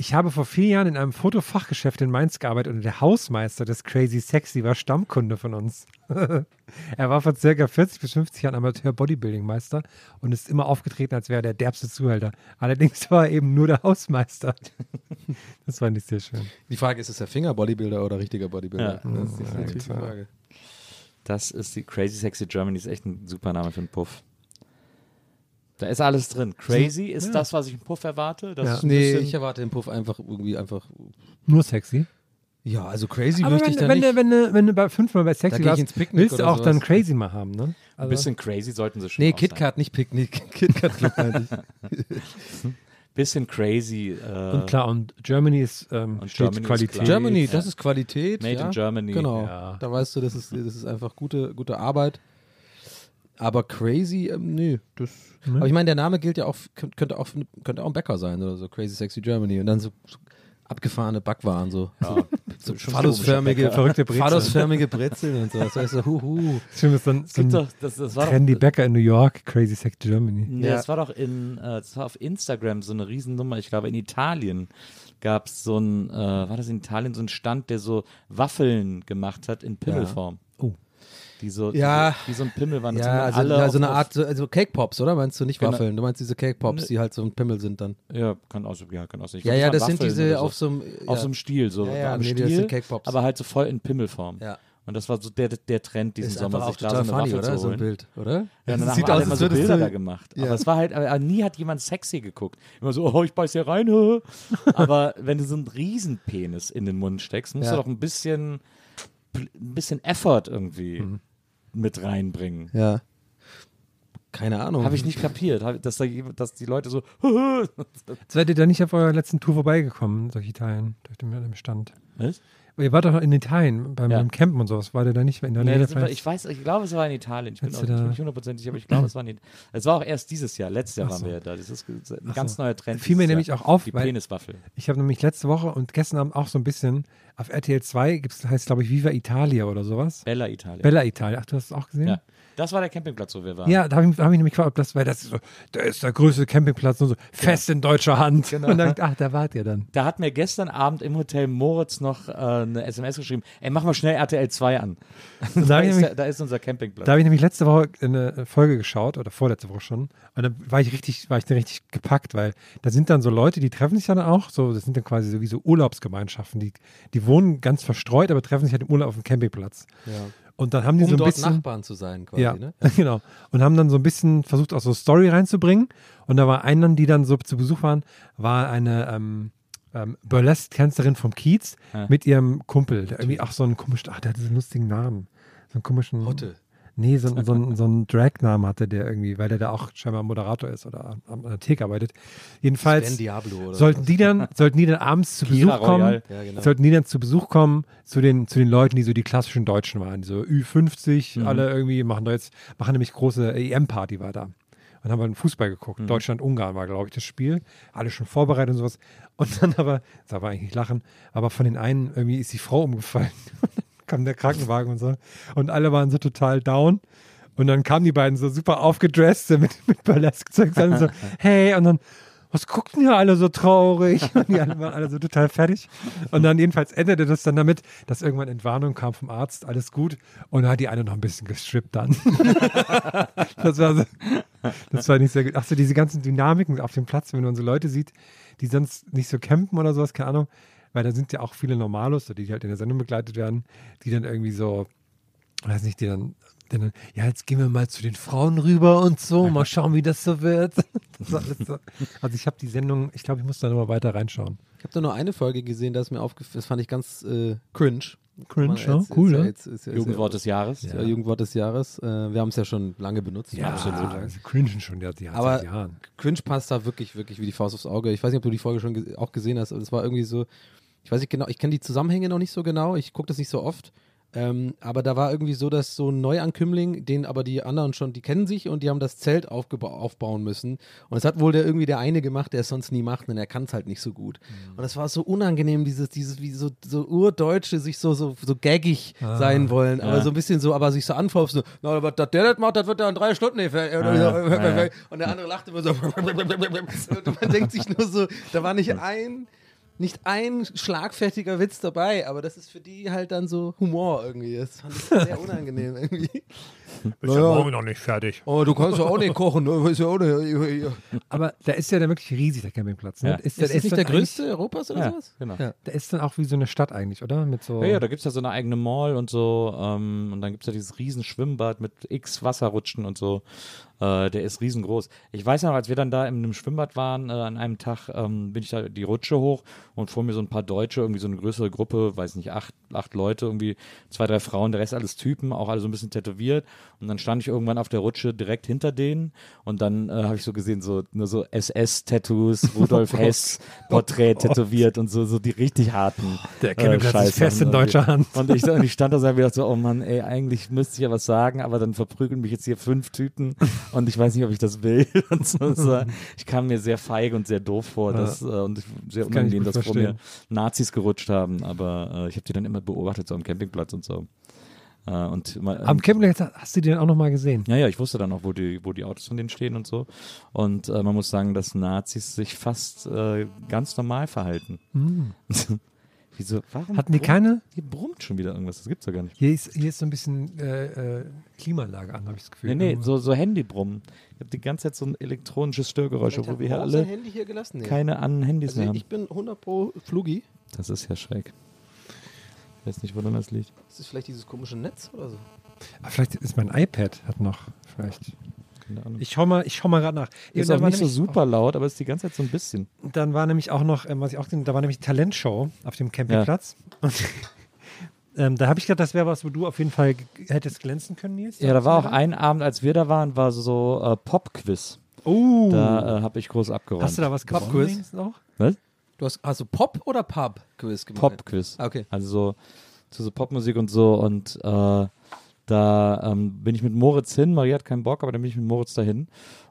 Ich habe vor vier Jahren in einem Fotofachgeschäft in Mainz gearbeitet und der Hausmeister des Crazy Sexy war Stammkunde von uns. er war vor circa 40 bis 50 Jahren Amateur-Bodybuilding-Meister und ist immer aufgetreten, als wäre er der derbste Zuhälter. Allerdings war er eben nur der Hausmeister. das fand ich sehr schön. Die Frage ist, ist er Finger-Bodybuilder oder richtiger Bodybuilder? Ja. Das ist natürlich die. Frage. Das ist die Crazy Sexy Germany, ist echt ein super Name für einen Puff. Da ist alles drin. Crazy ist das, was ich im Puff erwarte. Das Ja. ist ein Nee, ich erwarte den Puff einfach irgendwie einfach. Nur sexy. Ja, also crazy Aber möchte wenn, ich da wenn, nicht. du, wenn, du, wenn du bei fünfmal bei Da Sexy warst, willst du auch dann sowas. crazy mal haben, ne? ein Also, bisschen crazy sollten sie schon Nee. KitKat, nicht Picknick. KitKat meinte ich. Bisschen crazy. Äh, und klar, und Germany ist ähm, Und steht Germany ist Qualität. klar. Germany, Ja. das ist Qualität. Made ja. in Germany. Genau. Ja. Da weißt du, das ist, das ist einfach gute, gute Arbeit. Aber crazy, ähm, nee. Das, Aber ich meine, der Name gilt ja auch, könnt- könnte auch, könnte auch ein Bäcker sein oder so. Crazy Sexy Germany. Und dann so, so abgefahrene Backwaren, so. so schon phallusförmige, komischer Verrückte Brezel. phallusförmige Brezeln und so. Das heißt so, huhu. Schön, ist dann Es so gibt ein doch, das, das war trendy doch, Bäcker in New York, Crazy Sex Germany. Nee, Ja. das war doch in, äh, das war auf Instagram so eine Riesennummer. Ich glaube, in Italien gab es so ein, äh, war das in Italien so ein Stand, der so Waffeln gemacht hat in Pimmelform. Oh. Die so, Ja. die wie so ein Pimmel waren. Das Ja, sind also, alle ja, so auf- eine Art, so- also Cake Pops, oder? Meinst du nicht Genau. Waffeln? Du meinst diese Cake Pops, die halt so ein Pimmel sind dann. Ja, kann auch ja, kann auch sein. Ja, ja, das sind Waffeln diese oder so. auf so einem. auf ja. so einem Stiel, so Ja, ja, nee, das Stiel, sind Cake Pops. aber halt so voll in Pimmelform. Ja. Und das war so der, der Trend diesen ist Sommer, sich da so eine funny, Waffe oder? zu So ein holen. Bild, oder? Ja, dann Das haben sieht alle aus, immer so Bilder da gemacht. Ja. Aber es war halt, aber nie hat jemand sexy geguckt. Immer so, oh, ich beiß hier rein. hä? aber wenn du so einen Riesenpenis in den Mund steckst, musst Ja. du doch ein bisschen, ein bisschen Effort irgendwie Mhm. Mit reinbringen. Ja. Keine Ahnung. Habe ich nicht kapiert, hab- dass, da, dass die Leute so, Seid ihr da nicht auf eurer letzten Tour vorbeigekommen, durch Italien, durch den, den Stand? Was? Ihr wart doch in Italien beim, Ja. beim Campen und sowas. War der da nicht in der Nee, Nähe? vielleicht? ich weiß, ich glaube, es war in Italien. Ich bin auch nicht, hundertprozentig, aber ich glaube, es war nicht. Es war auch erst dieses Jahr. Letztes Jahr Ach waren so. wir ja da. Das ist ein ganz so. neuer Trend. Fiel mir dieses nämlich Jahr. auch auf, Die weil- Peniswaffel. Ich habe nämlich letzte Woche und gestern Abend auch so ein bisschen auf RTL 2 gibt's, heißt glaube ich Viva Italia oder sowas. Bella Italien. Bella Italia. Ach, du hast es auch gesehen? Ja. Das war der Campingplatz, wo wir waren. Ja, da habe ich, hab ich nämlich gefragt, ob das, weil das ist so, da ist der größte Campingplatz und so, fest in deutscher Hand. Genau. Und dann, ach, da wart ihr dann. Da hat mir gestern Abend im Hotel Moritz noch äh, eine SMS geschrieben: Ey, mach mal schnell RTL 2 an. Da Da habe ist, nämlich- da ist unser Campingplatz. da hab ich nämlich letzte Woche eine Folge geschaut, oder vorletzte Woche schon, und dann war ich richtig, war ich dann richtig gepackt, weil da sind dann so Leute, die treffen sich dann auch, so, das sind dann quasi so wie so Urlaubsgemeinschaften, die, die wohnen ganz verstreut, aber treffen sich halt im Urlaub auf dem Campingplatz. Ja. Und dann haben die Um so ein dort bisschen. Nachbarn zu sein, quasi, Ja, ne? genau. Und haben dann so ein bisschen versucht, auch so Story reinzubringen. Und da war einer, die dann so zu Besuch waren, war eine ähm, ähm, Burlesque-Tänzerin vom Kiez Ja. mit ihrem Kumpel, der irgendwie auch so einen komischen, ach, der hatte so einen lustigen Namen. So einen komischen. Hotte. Nee, so, einen- so, einen- so einen Drag-Namen hatte der irgendwie, weil der da auch scheinbar Moderator ist oder an, der Theke arbeitet. Jedenfalls Sven Diablo oder sollten die dann, sollten die dann abends zu Kira Besuch kommen, Royal. Ja, genau. sollten die dann zu Besuch kommen zu den, zu den Leuten, die so die klassischen Deutschen waren, die so Ü50, Mhm. alle irgendwie machen da jetzt, machen nämlich große EM-Party war da. Und haben wir Fußball geguckt. Mhm. Deutschland-Ungarn war, glaube ich, das Spiel. Alle schon vorbereitet und sowas. Und dann aber, das war eigentlich nicht lachen, aber von den einen irgendwie ist die Frau umgefallen. kam der Krankenwagen und so. Und alle waren so total down. Und dann kamen die beiden so super aufgedresst mit, mit Burlesque-Zeugs und so, hey, und dann, was guckten hier alle so traurig? Und die alle waren alle so total fertig. Und dann jedenfalls endete das dann damit, dass irgendwann Entwarnung kam vom Arzt, alles gut. Und dann hat die eine noch ein bisschen gestrippt dann. das war so, das war nicht sehr gut. Ach so, diese ganzen Dynamiken auf dem Platz, wenn man so Leute sieht, die sonst nicht so campen oder sowas, keine Ahnung. Weil da sind ja auch viele Normalos, die halt in der Sendung begleitet werden, die dann irgendwie so, weiß nicht, die dann, die dann, ja, jetzt gehen wir mal zu den Frauen rüber und so, mal schauen, wie das so wird. Das so. Also ich habe die Sendung, ich glaube, ich muss da nochmal weiter reinschauen. Ich habe da nur eine Folge gesehen, da ist mir aufgefallen, das fand ich ganz äh, cringe. Cringe, man ja, cool, ne? jetzt- ist ja- ist Jugendwort des Jahres. Ja, Jugendwort des Jahres. Äh, wir haben es ja schon lange benutzt. Absolut. Also cringen schon ja, die Aber seit Jahren. Cringe passt da wirklich, wirklich wie die Faust aufs Auge. Ich weiß nicht, ob du die Folge schon ge auch gesehen hast, aber es war irgendwie so, ich weiß nicht genau, ich kenne die Zusammenhänge noch nicht so genau, ich gucke das nicht so oft. Ähm, aber da war irgendwie so, dass so ein Neuankömmling, den aber die anderen schon, die kennen sich und die haben das Zelt aufbauen müssen. Und es hat wohl der irgendwie der eine gemacht, der es sonst nie macht, denn er kann es halt nicht so gut. Und das war so unangenehm, dieses, dieses, wie so, so Urdeutsche sich so, so, so gaggig sein wollen, aber ja. so ein bisschen so, aber sich so anfaufen, so, na, aber dass der das macht, das wird ja in drei Stunden nicht fertig. ja. Und der andere lacht immer so. Und man denkt sich nur so, da war nicht ein, nicht ein schlagfertiger Witz dabei, aber das ist für die halt dann so Humor irgendwie. Das fand ich sehr unangenehm irgendwie. Ist ja morgen noch nicht fertig. Oh, du kannst ja auch nicht kochen. ne? Ist ja auch nicht, Aber da ist ja dann wirklich riesig, der Campingplatz. Ne? Ja. ist der- das nicht dann der größte Europas oder Ja, sowas? genau. Ja. Der ist dann auch wie so eine Stadt eigentlich, oder? Mit so. Ja, ja, da gibt es ja so eine eigene Mall und so. Ähm, und dann gibt es ja dieses riesen Schwimmbad mit x Wasserrutschen und so. Äh, der ist riesengroß. Ich weiß noch, als wir dann da in einem Schwimmbad waren, äh, an einem Tag ähm, bin ich da die Rutsche hoch und vor mir so ein paar Deutsche, irgendwie so eine größere Gruppe, weiß nicht, acht, acht Leute, irgendwie zwei, drei Frauen, der Rest alles Typen, auch alle so ein bisschen tätowiert. Und dann stand ich irgendwann auf der Rutsche direkt hinter denen und dann äh, habe ich so gesehen, so nur so SS-Tattoos, Rudolf Hess Porträt tätowiert und so, so die richtig harten. Der Campingplatz ist Scheiße. fest in deutscher Hand. Und ich, und ich stand da so und gedacht so, oh Mann, ey, eigentlich müsste ich ja was sagen, aber dann verprügeln mich jetzt hier fünf Typen und ich weiß nicht, ob ich das will. Und so. Ich kam mir sehr feige und sehr doof vor dass, äh, und sehr unangenehm, dass vor mir verstehen. Nazis gerutscht haben, aber äh, ich habe die dann immer beobachtet, so am Campingplatz und so. Äh, und mal, Am Campingplatz hast du die dann auch nochmal gesehen. ja, ja, ich wusste dann auch, wo die, wo die Autos von denen stehen und so. Und äh, man muss sagen, dass Nazis sich fast äh, ganz normal verhalten. Wieso? Warum. Hatten die brummt- keine? Hier brummt schon wieder irgendwas, das gibt's ja gar nicht. Hier ist, hier ist so ein bisschen äh, äh, Klimaanlage an, habe ich das Gefühl. Nee, nee, so, so Handybrummen. Ich habe die ganze Zeit so ein elektronisches Störgeräusch, obwohl wir hier alle Handy hier gelassen? Keine an Handys mehr Also haben. ich bin 100 pro Flugi. Das ist ja schräg. Ich weiß nicht, woran das liegt. Ist das vielleicht dieses komische Netz oder so? Ah, vielleicht ist mein iPad hat noch. Vielleicht. Keine Ahnung. Ich schau mal, ich schau mal gerade nach. ist Ja, auch nicht so super laut, aber ist die ganze Zeit so ein bisschen. Dann war nämlich auch noch, ähm, was ich auch, da war nämlich Talentshow auf dem Campingplatz. Und ähm, da habe ich gedacht, das wäre was, wo du auf jeden Fall hättest glänzen können, Nils. Ja, da war auch ein Abend, als wir da waren, war so äh, Pop-Quiz. Oh, Da äh, habe ich groß abgeräumt. hast du da was gewonnen? Pop-Quiz? Was? Du hast also Pop oder Pub Quiz gemacht? Pop-Quiz. Ah, Okay. Also so zu so Popmusik und so. Und äh, da ähm, bin ich mit Moritz hin. Maria hat keinen Bock, aber dann bin ich mit Moritz dahin.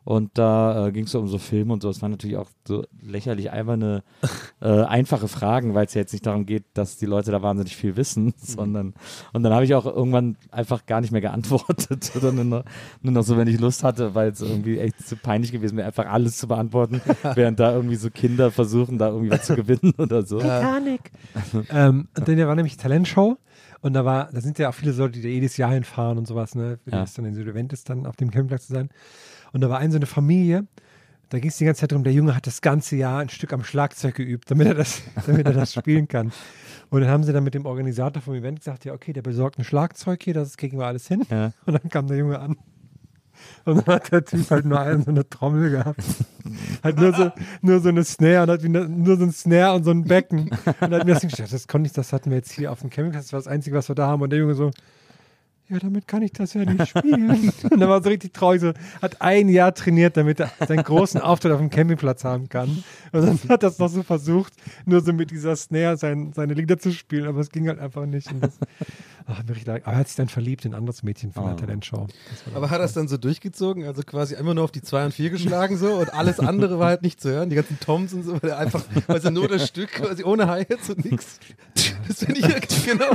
Und da äh, ging es so um so Filme und so. Es waren natürlich auch so lächerlich alberne, äh, einfache Fragen, weil es ja jetzt nicht darum geht, dass die Leute da wahnsinnig viel wissen, sondern und dann habe ich auch irgendwann einfach gar nicht mehr geantwortet, sondern nur noch, nur noch so, wenn ich Lust hatte, weil es irgendwie echt zu peinlich gewesen wäre, einfach alles zu beantworten, während da irgendwie so Kinder versuchen, da irgendwie was zu gewinnen oder so. Titanic. ähm, und dann war nämlich Talentshow. Und da war, da sind ja auch viele Leute, die da jedes Jahr hinfahren und sowas, ne? Die Ja. es dann in Event ist, dann auf dem Campingplatz zu sein. Und da war ein so eine Familie, da ging es die ganze Zeit darum, der Junge hat das ganze Jahr ein Stück am Schlagzeug geübt, damit er das, damit er das spielen kann. Und dann haben sie dann mit dem Organisator vom Event gesagt, ja, okay, der besorgt ein Schlagzeug hier, das kriegen wir alles hin. Ja. Und dann kam der Junge an. Und dann hat der Typ halt nur eine, so eine Trommel gehabt. Hat nur so, nur so eine Snare und hat eine, nur so ein Snare und so ein Becken. Und hat mir das gedacht, das konnte ich, das hatten wir jetzt hier auf dem Campingplatz, das war das Einzige, was wir da haben. Und der Junge so, ja, damit kann ich das ja nicht spielen. Und er war so richtig traurig, so, hat ein Jahr trainiert, damit er seinen großen Auftritt auf dem Campingplatz haben kann. Und dann hat er es noch so versucht, nur so mit dieser Snare sein, seine Lieder zu spielen, aber es ging halt einfach nicht. Das, ach, aber er hat sich dann verliebt in ein anderes Mädchen von der Oh. Talentshow. Das war Aber hat er es dann so durchgezogen? Also quasi einfach nur auf die 2 und 4 geschlagen so und alles andere war halt nicht zu hören? Die ganzen Toms und so, weil er einfach, also nur das Stück quasi ohne Hi-Hats und nix. Das finde ich genau.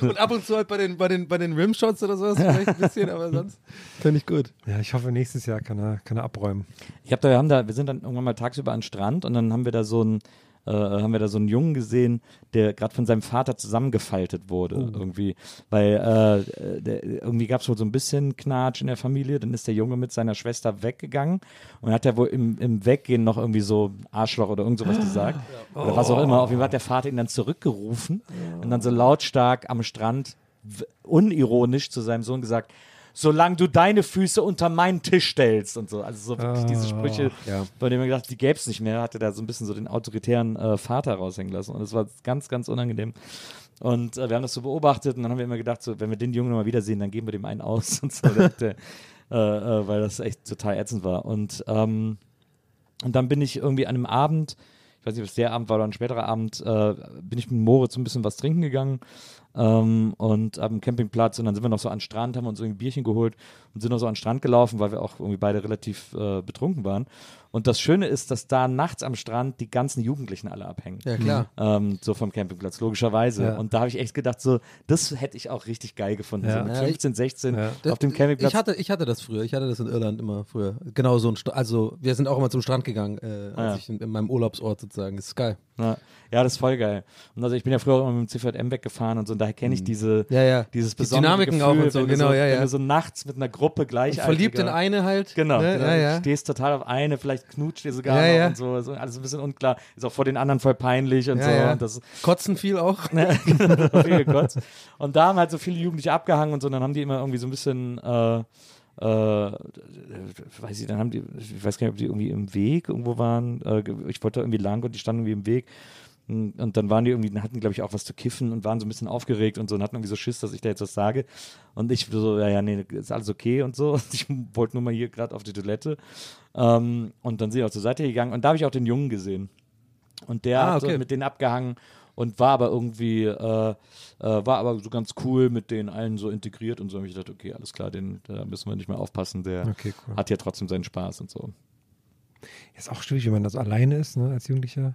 Und ab und zu halt bei den, bei den, bei den Rimshots oder sowas vielleicht ein bisschen, aber sonst finde ich gut. Ja, ich hoffe, nächstes Jahr kann er, kann er abräumen. Ich hab da, wir haben da, wir sind dann irgendwann mal tagsüber an den Strand und dann haben wir da so einen, äh, haben wir da so einen Jungen gesehen, der gerade von seinem Vater zusammengefaltet wurde irgendwie, weil äh, der, irgendwie gab es wohl so ein bisschen Knatsch in der Familie. Dann ist der Junge mit seiner Schwester weggegangen und hat er wohl im, im Weggehen noch irgendwie so Arschloch oder irgend sowas gesagt oder was auch immer. Auf jeden Fall hat der Vater ihn dann zurückgerufen und dann so lautstark am Strand unironisch zu seinem Sohn gesagt. Solange du deine Füße unter meinen Tisch stellst und so. Also so wirklich diese Sprüche, ja. bei dem er gedacht, die gäbe es nicht mehr, hatte da so ein bisschen so den autoritären äh, Vater raushängen lassen. Und das war ganz, ganz unangenehm. Und äh, wir haben das so beobachtet und dann haben wir immer gedacht, so, wenn wir den Jungen nochmal wiedersehen, dann geben wir dem einen aus und so, der, äh, äh, weil das echt total ätzend war. Und, ähm, und dann bin ich irgendwie an einem Abend, ich weiß nicht, ob es der Abend war oder ein späterer Abend, äh, bin ich mit Moritz ein bisschen was trinken gegangen ähm, und am Campingplatz und dann sind wir noch so an den Strand, haben uns irgendwie ein Bierchen geholt und sind noch so an den Strand gelaufen, weil wir auch irgendwie beide relativ äh, betrunken waren. Und das Schöne ist, dass da nachts am Strand die ganzen Jugendlichen alle abhängen. Ja, klar. Ähm, so vom Campingplatz, logischerweise. Ja. Und da habe ich echt gedacht, so, das hätte ich auch richtig geil gefunden. Ja. So mit Ja, ich- 15, 16 Ja. auf dem Campingplatz. Ich hatte, ich hatte das früher. Ich hatte das in Irland immer früher. Genau so ein St also wir sind auch immer zum Strand gegangen, äh, als ja. ich in, in meinem Urlaubsort sozusagen. Das ist geil. Ja, ja, das ist voll geil. Und also ich bin ja früher auch immer mit dem CVM weggefahren und so, und daher kenne ich diese, Ja, ja. dieses Die besondere Dynamiken Gefühl, auch und so, wenn du genau, so, ja, Wenn ja. du so nachts mit einer Gruppe gleich Verliebt in eine halt. Genau, Ne? genau. Stehst total auf eine, vielleicht knutscht ihr sogar Ja, noch ja. und so, so, alles ein bisschen unklar, ist auch vor den anderen voll peinlich und Ja, so. Und das Kotzen viel auch. Genau, viel gekotzt. Und da haben halt so viele Jugendliche abgehangen und so, und dann haben die immer irgendwie so ein bisschen, äh, äh, weiß ich, dann haben die, ich weiß gar nicht, ob die irgendwie im Weg irgendwo waren. Äh, ich wollte da irgendwie lang und die standen irgendwie im Weg. Und dann waren die irgendwie, hatten glaube ich auch was zu kiffen und waren so ein bisschen aufgeregt und so und hatten irgendwie so Schiss, dass ich da jetzt was sage. Und ich so, ja, ja, nee, ist alles okay und so. Und ich wollte nur mal hier gerade auf die Toilette. Ähm, und dann sind die auch zur Seite gegangen und da habe ich auch den Jungen gesehen. Und der Ah, hat okay. so mit denen abgehangen und war aber irgendwie, äh, äh, war aber so ganz cool mit denen allen so integriert und so. Und ich dachte, okay, alles klar, den, da müssen wir nicht mehr aufpassen, der Okay, cool. hat ja trotzdem seinen Spaß und so. Ist auch schwierig, wenn man das alleine ist, ne, als Jugendlicher.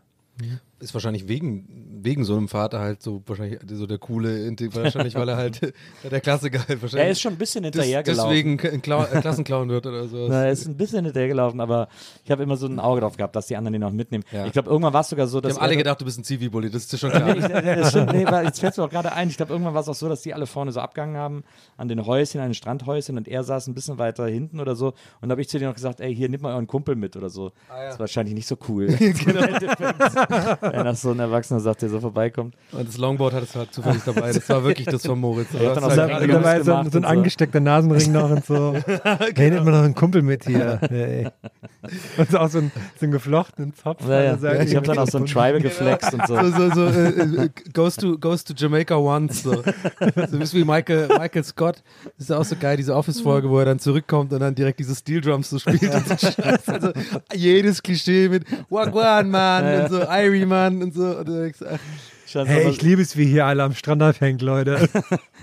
Ist wahrscheinlich wegen, wegen so einem Vater halt so wahrscheinlich so der coole, wahrscheinlich, weil er halt der Klassiker halt wahrscheinlich. Er ist schon ein bisschen hinterhergelaufen. deswegen Klau äh, Klassenclown wird oder so. Na, er ist ein bisschen hinterhergelaufen, aber ich habe immer so ein Auge drauf gehabt, dass die anderen den auch mitnehmen. Ja. Ich glaube, irgendwann war es sogar so, Die dass. haben alle gedacht, du bist ein Zivi-Bully, das ist dir schon klar. nee, das stimmt, nee, jetzt fällt es mir auch gerade ein. Ich glaube, irgendwann war es auch so, dass die alle vorne so abgegangen haben an den Häuschen, an den Strandhäuschen und er saß ein bisschen weiter hinten oder so. Und da habe ich zu denen noch gesagt, ey, hier, nimm mal euren Kumpel mit oder so. Das ist wahrscheinlich nicht so cool. genau. Wenn das so ein Erwachsener sagt, der so vorbeikommt. Und das Longboard hattest du halt zufällig dabei. Das war wirklich das von Moritz. Ja, dann Das so halt Dabei so, so ein angesteckter Nasenring noch und so. Hey, nimmt man noch einen Kumpel mit hier. Hey. Und so auch so ein, so einen geflochtenen Zopf. Ja, ja. der Seite. Ich habe dann auch so ein Tribal geflext und so. so, so, so äh, äh, goes, to, goes to Jamaica once. So, so ein bisschen wie Michael, Michael Scott. Das ist auch so geil, diese Office-Folge, wo er dann zurückkommt und dann direkt diese Steel Drums so spielt. Und so Scheiß. also jedes Klischee mit Wagwan, Mann und so Irie, Mann und so. Und denkst, ach, Ich fand's Hey, ich liebe es, wie hier alle am Strand abhängt, Leute.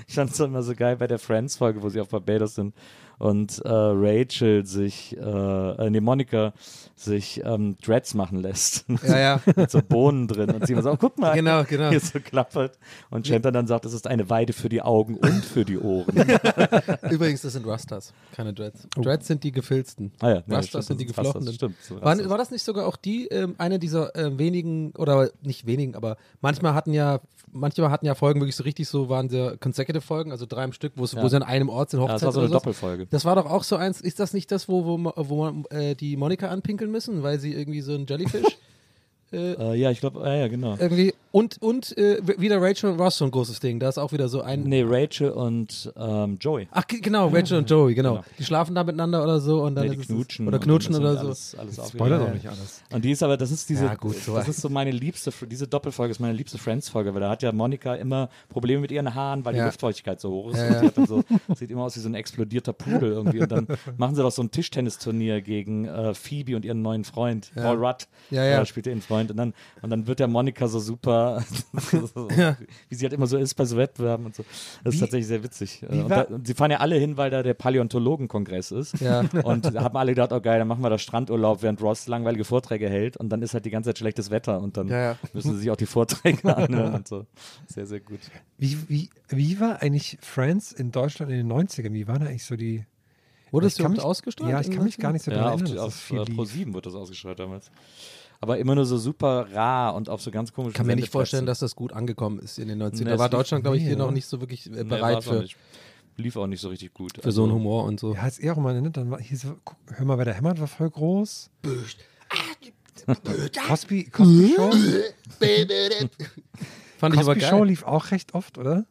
Ich fand es immer so geil bei der Friends-Folge, wo sie auf Barbados sind und äh, Rachel sich, äh, äh, nee, Monika sich ähm, Dreads machen lässt. Ja, ja. Mit so Bohnen drin. Und sie immer so, oh, guck mal. Genau, genau. Hier so klappert. Und Chantal dann sagt, es ist eine Weide für die Augen und für die Ohren. Übrigens, das sind Rastas, keine Dreads. Dreads sind die gefilzten. ah ja, nee, Rastas stimmt, sind die das geflochtenen. Stimmt, so War, war das nicht sogar auch die, ähm, eine dieser ähm, wenigen, oder nicht wenigen, aber manchmal hatten ja, manchmal hatten ja Folgen wirklich so richtig so, waren sehr consecutive Folgen, also drei im Stück, wo, Ja. sie an einem Ort sind, ja, Hochzeit das war so eine so. Doppelfolge. Das war doch auch so eins, ist das nicht das, wo, wo, wo äh, die Monika anpinkeln müssen, weil sie irgendwie so ein Jellyfish Äh, ja, ich glaube, ja, ja, genau. irgendwie und und äh, wieder Rachel und Ross so ein großes Ding, da ist auch wieder so ein Nee, Rachel und ähm, Joey. Ach genau, Rachel und Joey, genau. Genau. Die schlafen da miteinander oder so und dann Nee, ist die es- knutschen. oder und knutschen oder so. Alles, alles Spoiler doch nicht alles. Und die ist aber, das ist diese, Ja, gut, so- das ist so meine liebste, diese Doppelfolge ist meine liebste Friends-Folge, weil da hat ja Monika immer Probleme mit ihren Haaren, weil Ja. die Luftfeuchtigkeit so hoch ist. Ja, und ja. sie hat dann so, sieht immer aus wie so ein explodierter Pudel irgendwie. Und dann machen sie doch so ein Tischtennisturnier gegen äh, Phoebe und ihren neuen Freund, Paul Rudd. Ja, ja. Äh, spielt ihren Freund. Freund. Und dann, und dann wird der Monika so super, so, wie sie halt immer so ist bei so Wettbewerben und so. Das ist tatsächlich sehr witzig. Und, da, und sie fahren ja alle hin, weil da der Paläontologenkongress ist. Ja. Und da haben alle gedacht, oh geil, dann machen wir da Strandurlaub, während Ross langweilige Vorträge hält. Und dann ist halt die ganze Zeit schlechtes Wetter und dann Ja, ja. müssen sie sich auch die Vorträge anhören und so. Sehr, sehr gut. Wie, wie, wie war eigentlich Friends in Deutschland in den 90ern? Wie waren eigentlich so die. Wurde es überhaupt ausgestrahlt? Ja, ich kann mich gar nicht so Ja, daran auf, erinnern. auf viel äh, lief. Pro 7 wurde das ausgestrahlt damals. Aber immer nur so super rar und auf so ganz komischen Ich kann mir nicht vorstellen, dass das gut angekommen ist in den 90ern. Nee, da war Deutschland, glaube ich, nee, hier noch oder? nicht so wirklich äh, Nee, bereit auch für. Lief auch nicht so richtig gut. für so einen Humor und so. Ja, ist eher auch mal, ne? Dann war hier so, guck, hör mal, wer der hämmert, war voll groß. Cosby, Cosby Show? Fand ich aber Cosby geil. Show lief auch recht oft, oder?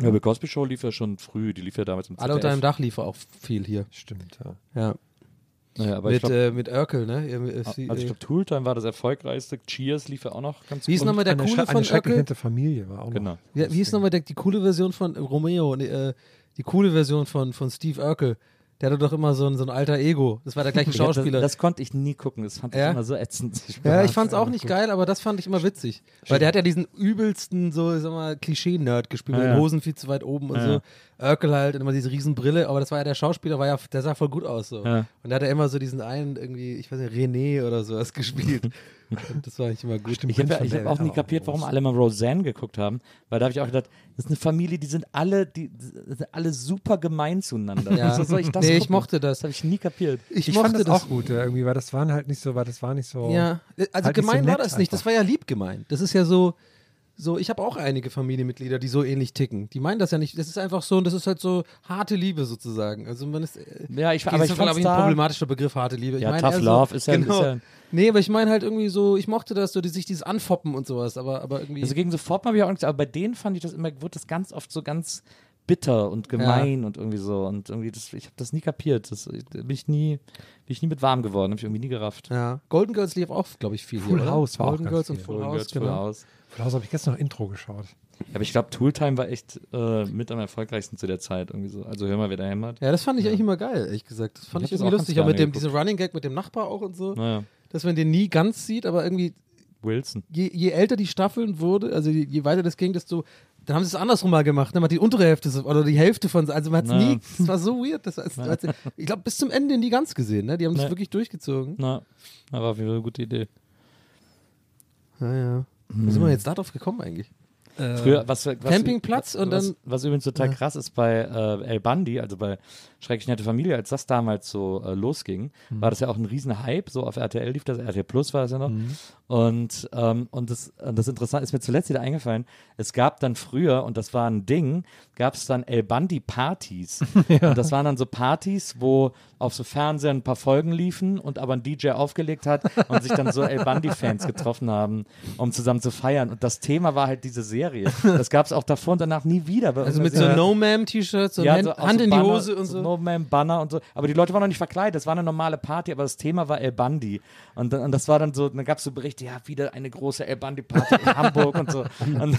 Ja, aber Cosby Show lief ja schon früh. Die lief ja damals im Alle unter einem ZDF. Dach lief auch viel hier. Stimmt, ja. Ja. Naja, aber ich Mit, glaub, äh, mit Urkel, ne? Äh, sie- also ich glaube, Tooltime war das erfolgreichste. Cheers lief ja auch noch ganz Wie ist gut. nochmal der coole von Urkel? Familie war auch noch. Genau. Ja, wie ist nochmal der, die coole Version von äh, Romeo? Nee, äh, die coole Version von, von Steve Urkel. Der hatte doch immer so ein, so ein alter Ego. Das war der gleiche Ja, Schauspieler. Das, das konnte ich nie gucken. Das fand ich Ja? immer so ätzend. ja, ich fand's auch nicht geil, aber das fand ich immer witzig. Weil der hat ja diesen übelsten, so, ich sag mal, Klischee-Nerd gespielt, mit Ja, den ja. Hosen viel zu weit oben und Ja, so. ja. Urkel halt und immer diese riesen Brille, aber das war ja der Schauspieler, war ja, der sah voll gut aus so. Ja. Und da hat er immer so diesen einen irgendwie, ich weiß nicht, René oder sowas gespielt. das war eigentlich immer gut. Ich habe ich hab auch nie kapiert, warum alle mal Roseanne geguckt haben, weil da habe ich auch gedacht, das ist eine Familie, die sind alle, die, die sind alle super gemein zueinander. Ja. Wieso soll ich das Nee, ich gucken? mochte das. Das habe ich nie kapiert. Ich, Ich, mochte fand das, das auch gut, irgendwie, weil das waren halt nicht so, weil das war nicht so. Ja, also Halt nicht so gemein war das nicht. Das einfach. war ja lieb gemeint. Das ist ja so, so ich habe auch einige Familienmitglieder, die so ähnlich ticken. Die meinen das ja nicht. Das ist einfach so, und das ist halt so harte Liebe sozusagen. Also man ist, äh, Ja, ich, aber das ich glaube ich, ein problematischer Begriff, harte Liebe. Ich Ja, Tough Love so, ist ja- genau. ist ja- Nee, aber ich meine halt irgendwie so, ich mochte das, so die, sich dieses Anfoppen und sowas, aber, aber irgendwie. also gegen sofort habe ich auch nichts, aber bei denen fand ich das immer, wurde das ganz oft so ganz bitter und gemein und irgendwie so und irgendwie das, ich habe das nie kapiert. Das da bin ich nie, bin ich nie mit warm geworden, habe ich irgendwie nie gerafft. ja. Golden Girls lief auch, glaube ich, viel Full hier. House war auch Golden ganz Girls und. Full Golden House, Girls, Full genau. House. Hause habe ich gestern noch Intro geschaut. Aber ich glaube, Tooltime war echt äh, mit am erfolgreichsten zu der Zeit irgendwie so. Also hör mal, wer da hämmert. Ja, das fand ich eigentlich immer geil, ehrlich gesagt. Das fand Ich ich, irgendwie lustig. Auch mit dem, diese Running Gag mit dem Nachbar auch und so. Naja, Dass man den nie ganz sieht, aber irgendwie Wilson. je, je älter die Staffeln wurde, also je, je weiter das ging, desto. Dann haben sie es andersrum mal gemacht. Ne? Man hat die untere Hälfte so- oder die Hälfte von. Also man hat es nie. Das war so weird. Das, das, das, ich glaube, bis zum Ende nie ganz gesehen. Ne? Die haben das Nee. wirklich durchgezogen. Na, aber auf jeden Fall eine gute Idee. Ja, ja. Wie sind wir jetzt darauf gekommen eigentlich? Früher, was, was, Campingplatz was, und dann- Was übrigens total krass ist bei äh, El Bandi, also bei Schrecklich Nette Familie, als das damals so äh, losging, Mhm. war das ja auch ein riesen Hype. So auf RTL lief das, RTL Plus war es ja noch. Mhm. Und, ähm, und, das, das Interessante ist mir zuletzt wieder eingefallen, es gab dann früher, und das war ein Ding, gab es dann El Bandi Partys. Und das waren dann so Partys, wo auf so Fernsehern ein paar Folgen liefen und aber ein DJ aufgelegt hat und sich dann so El Bandi-Fans getroffen haben, um zusammen zu feiern. Und das Thema war halt diese Serie. Das gab es auch davor und danach nie wieder. Also mit so No-Ma'am-T-Shirts und ja, Hand, so Hand so in die Banner, Hose und so. No Man Banner und so. Aber die Leute waren noch nicht verkleidet. Das war eine normale Party, aber das Thema war El Bandi. Und, dann- und das war dann so, dann gab es so Berichte, ja, wieder eine große El Bandi-Party in Hamburg und so. Und dann,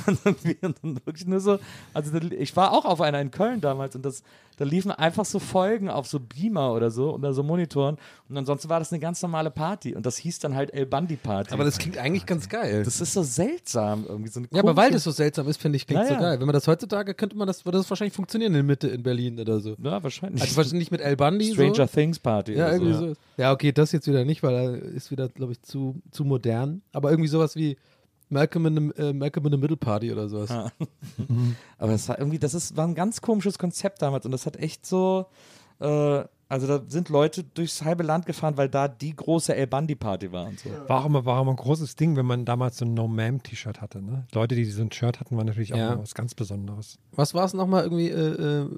und dann wirklich nur so, also ich war auch auf einer in Köln damals und das, da liefen einfach so Folgen auf so Beamer oder so oder so Monitoren. Und ansonsten war das eine ganz normale Party. Und das hieß dann halt El Bandi-Party. Aber das klingt eigentlich ganz geil. das ist so seltsam irgendwie. So ja, aber weil das so seltsam ist, finde ich, klingt Ja, so geil. Wenn man das heutzutage, könnte man das, würde das wahrscheinlich funktionieren in der Mitte in Berlin oder so. Ja, wahrscheinlich. Also wahrscheinlich nicht mit El Bandi. Stranger so. Things Party. Ja, oder irgendwie so. so. Ja, okay, das jetzt wieder nicht, weil er ist wieder, glaube ich, zu, zu modern. Aber irgendwie sowas wie Malcolm in the, äh, Malcolm in the Middle Party oder sowas. Aber es war irgendwie, das ist, war ein ganz komisches Konzept damals und das hat echt so, äh, also da sind Leute durchs halbe Land gefahren, weil da die große El Bandi Party war und so. War auch, immer, war auch immer ein großes Ding, wenn man damals so ein No-Ma'am-T-Shirt hatte. Ne? Leute, die so ein Shirt hatten, waren natürlich auch Ja. was ganz Besonderes. Was war es nochmal irgendwie? Äh, äh,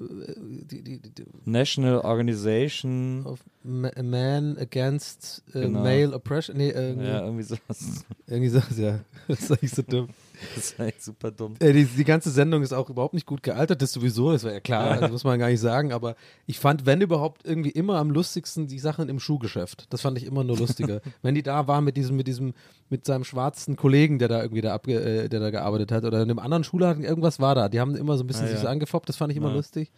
die, die, die, National Organization, auf Ma- Man Against äh, Genau. Male Oppression? Nee, irgendwie, ja, irgendwie sowas. irgendwie sowas, ja. Das ist eigentlich so dumm. Das ist echt super dumm. Äh, die, die ganze Sendung ist auch überhaupt nicht gut gealtert, das sowieso, das war ja klar, das muss man gar nicht sagen, aber ich fand, wenn überhaupt, irgendwie immer am lustigsten die Sachen im Schuhgeschäft. Das fand ich immer nur lustiger. wenn die da war mit diesem, mit diesem, mit seinem schwarzen Kollegen, der da irgendwie da, abge, äh, der da gearbeitet hat, oder in einem anderen Schulladen, irgendwas war da. Die haben immer so ein bisschen Ah, sich ja. so angefoppt, das fand ich immer Ja. lustig.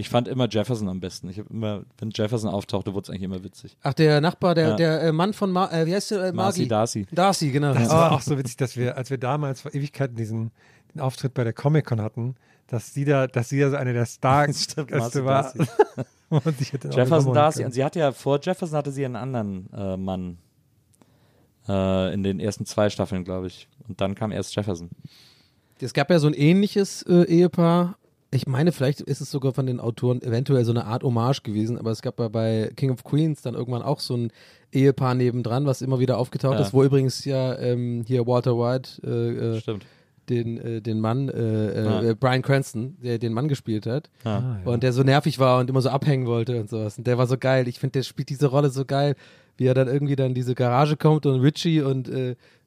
Ich fand immer Jefferson am besten. Ich habe immer, wenn Jefferson auftauchte, wurde es eigentlich immer witzig. Ach, der Nachbar, der, Ja. der äh, Mann von, Mar äh, wie heißt der? Äh, Marcy Margie? Darcy. Darcy, genau. Das war auch so witzig, dass wir, als wir damals vor Ewigkeiten diesen den Auftritt bei der Comic-Con hatten, dass sie da, dass sie da so eine der Marcy war. Jefferson Darcy. können. Und sie hatte ja, vor Jefferson hatte sie einen anderen äh, Mann. Äh, in den ersten zwei Staffeln, glaube ich. Und dann kam erst Jefferson. Es gab ja so ein ähnliches äh, Ehepaar. Ich meine, vielleicht ist es sogar von den Autoren eventuell so eine Art Hommage gewesen, aber es gab ja bei King of Queens dann irgendwann auch so ein Ehepaar nebendran, was immer wieder aufgetaucht Ja. ist, wo übrigens ja ähm, hier Walter White äh, äh, Stimmt. den, äh, den Mann, äh, äh, Ja. äh, Brian Cranston, der den Mann gespielt hat. Ah, ja. Und der so nervig war und immer so abhängen wollte und sowas. Und der war so geil. Ich finde, der spielt diese Rolle so geil, wie er dann irgendwie dann in diese Garage kommt und Richie und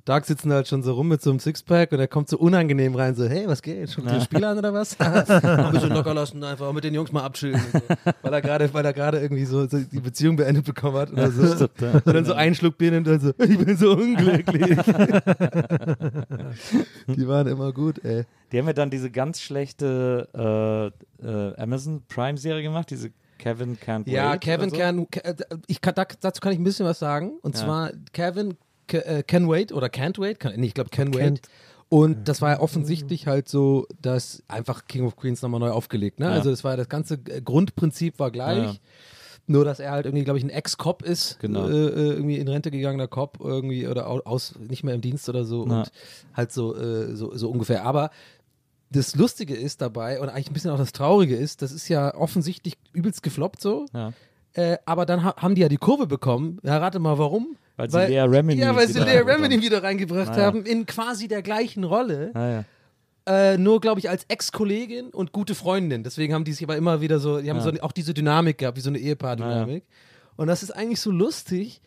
äh, Doug sitzen halt schon so rum mit so einem Sixpack und er kommt so unangenehm rein, so, hey, was geht? Schon ja. Spiel an oder was? ein bisschen locker lassen, einfach mit den Jungs mal abschillen. So. Weil er gerade, weil er gerade irgendwie so, so die Beziehung beendet bekommen hat oder so. Und dann so einen Schluck Bier nimmt und so, ich bin so unglücklich. die waren immer gut, ey. Die haben ja dann diese ganz schlechte äh, äh, Amazon Prime-Serie gemacht, diese Kevin Can't Ja, Wait Kevin oder so. kann, Ke- ich kann, da- dazu kann ich ein bisschen was sagen. Und Ja. zwar Kevin Ke- äh, Can Wait oder Can't Wait, kann, nee, ich glaube Can Wait. Can't. Und das war ja offensichtlich halt so, dass einfach King of Queens nochmal neu aufgelegt. Ne? Ja. Also das war das ganze äh, Grundprinzip war gleich. Ja. Nur, dass er halt irgendwie, glaube ich, ein Ex-Cop ist, Genau. äh, äh, irgendwie in Rente gegangener Cop irgendwie oder au- aus, nicht mehr im Dienst oder so Ja. und halt so, äh, so, so ungefähr. Aber das Lustige ist dabei und eigentlich ein bisschen auch das Traurige ist, das ist ja offensichtlich übelst gefloppt so. Ja. Äh, aber dann ha haben die ja die Kurve bekommen. Ja, rate mal warum. Weil sie Lea Remini Ja, weil sie wieder Lea reingebracht Remini haben. wieder reingebracht Ah, ja. haben, in quasi der gleichen Rolle. Ah, ja. Äh, nur, glaube ich, als Ex-Kollegin und gute Freundin. Deswegen haben die sich aber immer wieder so, die haben Ja. so auch diese Dynamik gehabt, wie so eine Ehepaar-Dynamik. Und das ist eigentlich so lustig.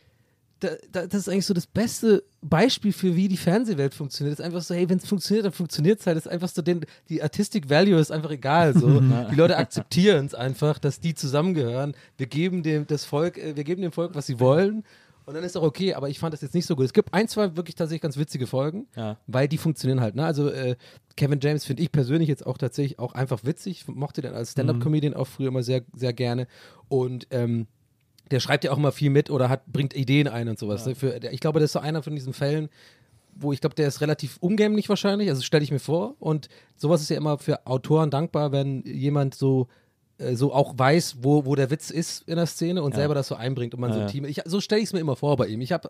Da, da, das ist eigentlich so das beste Beispiel für, wie die Fernsehwelt funktioniert. Es ist einfach so, hey, wenn es funktioniert, dann funktioniert es halt. Es ist einfach so, den, die Artistic Value ist einfach egal. So. die Leute akzeptieren es einfach, dass die zusammengehören. Wir geben dem das Volk, äh, wir geben dem Volk, was sie wollen. Und dann ist auch okay, aber ich fand das jetzt nicht so gut. Es gibt ein, zwei wirklich tatsächlich ganz witzige Folgen, Ja. weil die funktionieren halt. Ne? Also äh, Kevin James finde ich persönlich jetzt auch tatsächlich auch einfach witzig. Ich mochte den als Stand-Up-Comedian auch früher immer sehr, sehr gerne. Und ähm, der schreibt ja auch immer viel mit oder hat, bringt Ideen ein und sowas. Ne? Für, ich glaube, das ist so einer von diesen Fällen, wo ich glaube, der ist relativ umgänglich wahrscheinlich, also stelle ich mir vor. Und sowas ist ja immer für Autoren dankbar, wenn jemand so äh, so auch weiß, wo, wo der Witz ist in der Szene und Ja. selber das so einbringt und man so Ja, ein ja. Team. Ich, so stelle ich es mir immer vor bei ihm. Ich habe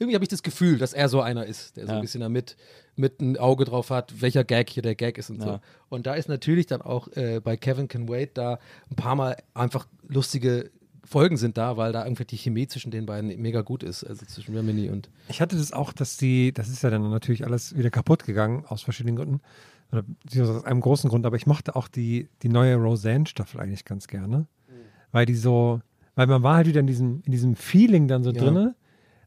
irgendwie habe ich das Gefühl, dass er so einer ist, der so Ja. ein bisschen damit mit ein Auge drauf hat, welcher Gag hier der Gag ist und so. Ja. Und da ist natürlich dann auch äh, bei Kevin Can Wait da ein paar Mal einfach lustige Folgen sind da, weil da irgendwie die Chemie zwischen den beiden mega gut ist, also zwischen Remini und Ich hatte das auch, dass die, das ist ja dann natürlich alles wieder kaputt gegangen, aus verschiedenen Gründen. Oder beziehungsweise aus einem großen Grund, aber ich mochte auch die, die neue Roseanne-Staffel eigentlich ganz gerne. Weil die so, weil man war halt wieder in diesem, in diesem Feeling dann so Ja. drinne.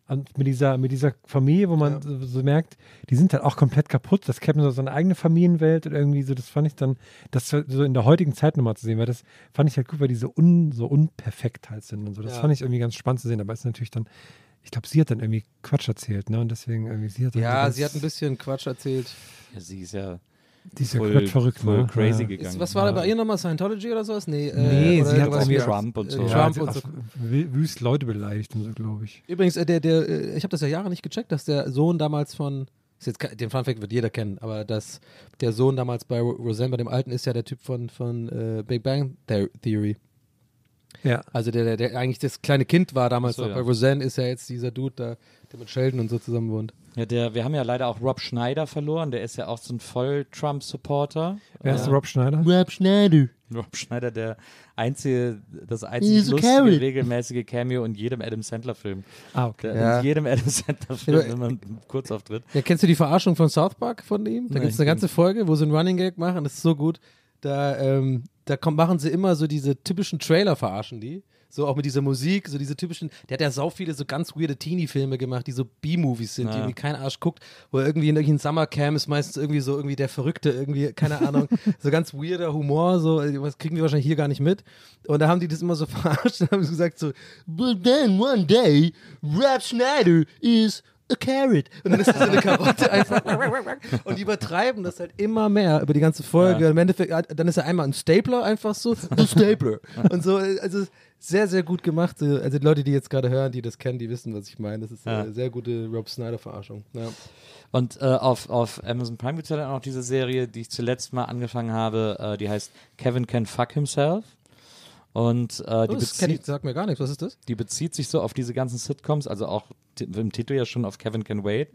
Und mit dieser, mit dieser Familie, wo man Ja. so, so merkt, die sind halt auch komplett kaputt. Das Kevin so seine eigene Familienwelt und irgendwie so, das fand ich dann, das so in der heutigen Zeit nochmal zu sehen, weil das fand ich halt gut, weil die so, un, so unperfekt halt sind und so. Das Ja. fand ich irgendwie ganz spannend zu sehen, aber es ist natürlich dann, ich glaube, sie hat dann irgendwie Quatsch erzählt, ne? Und deswegen irgendwie, sie hat dann ja, sie hat ein bisschen Quatsch erzählt. ja, sie ist ja die ist ja voll, verrückt, voll ne? crazy ja. gegangen. Ist, was war da bei ihr nochmal? Scientology oder sowas? Nee, äh, Nee, oder sie hat mit Trump und so. Äh, Ja, Trump sie und so. auch wü- wüst Leute beleidigt und so, glaube ich. Übrigens, äh, der, der, äh, ich habe das ja Jahre nicht gecheckt, dass der Sohn damals von, ist jetzt, den Funfact wird jeder kennen, aber dass der Sohn damals bei Ro- Roseanne, bei dem Alten, ist ja der Typ von, von äh, Big Bang The- Theory. Ja. Also der, der, der eigentlich das kleine Kind war damals so, noch. ja. Bei Roseanne ist ja jetzt dieser Dude da, der mit Sheldon und so zusammen wohnt. Ja, der, wir haben ja leider auch Rob Schneider verloren. Der ist ja auch so ein Voll-Trump-Supporter. Wer ist Äh, Rob Schneider? Rob Schneider. Rob Schneider, der einzige, das einzige He's lustige, regelmäßige Cameo in jedem Adam Sandler-Film. Ah, okay. Der Ja. In jedem Adam Sandler-Film Ja, immer einen Kurzauftritt. Ja, kennst du die Verarschung von South Park von ihm? Da gibt es eine ganze Folge, wo sie einen Running Gag machen, das ist so gut. Da, ähm, da kommt, machen sie immer so diese typischen Trailer, verarschen die. So auch mit dieser Musik, so diese typischen, der hat ja sau viele so ganz weirde Teenie-Filme gemacht, die so B-Movies sind, die Ja. irgendwie kein Arsch guckt, wo er irgendwie in irgendeinem Summercamp ist meistens irgendwie so irgendwie der Verrückte, irgendwie, keine Ahnung, so ganz weirder Humor, so, was kriegen wir wahrscheinlich hier gar nicht mit. Und da haben die das immer so verarscht und haben gesagt so, but then one day, Rob Schneider is a carrot. Und dann ist das so eine Karotte einfach. Und die übertreiben das halt immer mehr über die ganze Folge. Ja. Im Endeffekt, äh, dann ist er einmal ein Stapler einfach so, the Stapler. Und so, äh, also sehr, sehr gut gemacht. Äh, Also die Leute, die jetzt gerade hören, die das kennen, die wissen, was ich meine. Das ist Ja. eine sehr gute Rob Snyder-Verarschung. Ja. Und äh, auf, auf Amazon Prime gibt es ja dann auch noch diese Serie, die ich zuletzt mal angefangen habe, äh, die heißt Kevin Can Fuck Himself. Und äh, die, Oh, das ich, bezieht, sagt mir gar nichts. Was ist das? die bezieht sich so auf diese ganzen Sitcoms, also auch im Titel ja schon auf Kevin Can Wait.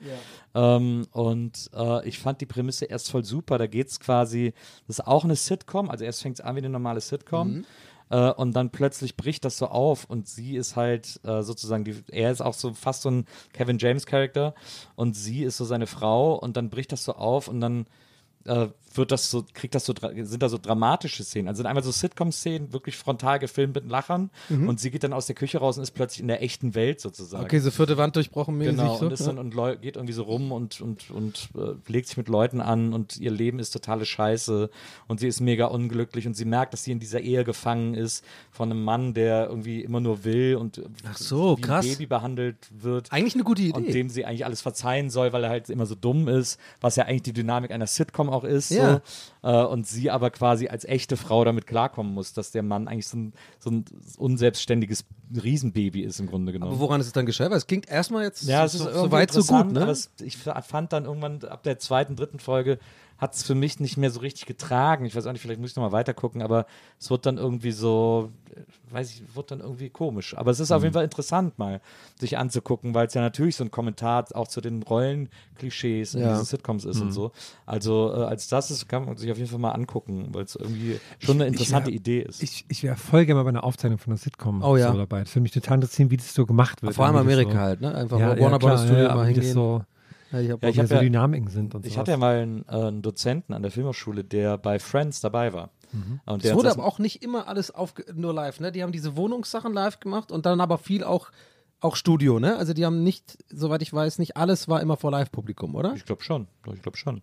Ähm, und äh, ich fand die Prämisse erst voll super. Da geht es quasi, das ist auch eine Sitcom, also erst fängt es an wie eine normale Sitcom. Äh, und dann plötzlich bricht das so auf und sie ist halt äh, sozusagen, die, er ist auch so fast so ein Kevin James Charakter und sie ist so seine Frau und dann bricht das so auf und dann äh, wird das so, kriegt das so, sind da so dramatische Szenen. Also sind einmal so Sitcom-Szenen, wirklich frontal gefilmt mit Lachern und sie geht dann aus der Küche raus und ist plötzlich in der echten Welt sozusagen. Okay, so vierte Wand durchbrochen mäßig. Genau, so. und, ist dann, und geht irgendwie so rum und, und, und äh, legt sich mit Leuten an und ihr Leben ist totale Scheiße und sie ist mega unglücklich und sie merkt, dass sie in dieser Ehe gefangen ist von einem Mann, der irgendwie immer nur will und Ach so, wie krass. ein Baby behandelt wird. Eigentlich eine gute Und Idee. dem sie eigentlich alles verzeihen soll, weil er halt immer so dumm ist, was ja eigentlich die Dynamik einer Sitcom auch ist. Ja. So. Äh, und sie aber quasi als echte Frau damit klarkommen muss, dass der Mann eigentlich so ein, so ein unselbstständiges Riesenbaby ist im Grunde genommen. Aber woran ist es dann gescheitert? Weil Es klingt erstmal jetzt Ja, es so, ist so weit so gut, ne? Aber es, ich fand dann irgendwann ab der zweiten, dritten Folge hat es für mich nicht mehr so richtig getragen. Ich weiß auch nicht, vielleicht muss ich nochmal weiter gucken, aber es wird dann irgendwie so, äh, weiß ich, wird dann irgendwie komisch. Aber es ist Mhm. auf jeden Fall interessant, mal sich anzugucken, weil es ja natürlich so ein Kommentar auch zu den Rollenklischees in Ja. diesen Sitcoms ist Mhm. und so. Also äh, als das ist, kann man sich auf jeden Fall mal angucken, weil es irgendwie schon eine Ich- ich interessante wär- Idee ist. Ich, ich wäre voll gerne mal bei einer Aufzeichnung von einer Sitcom Oh ja. so dabei. Das würde mich total interessieren, wie das so gemacht wird. Vor allem Amerika so, halt, ne? Einfach ja, ja, Warner klar, Brothers Studio ja, mal hingehen. Ja, ich hab Ja, auch- ich wie hab so ja- Dynamiken sind und so. Ich hatte ja mal einen, äh, einen Dozenten an der Filmhochschule, der bei Friends dabei war. Und Es der hat wurde das- aber auch nicht immer alles auf, nur live, ne? Die haben diese Wohnungssachen live gemacht und dann aber viel auch, auch Studio, ne? Also die haben nicht, soweit ich weiß, nicht alles war immer vor Live-Publikum, oder? Ich glaube schon. Ich glaube schon.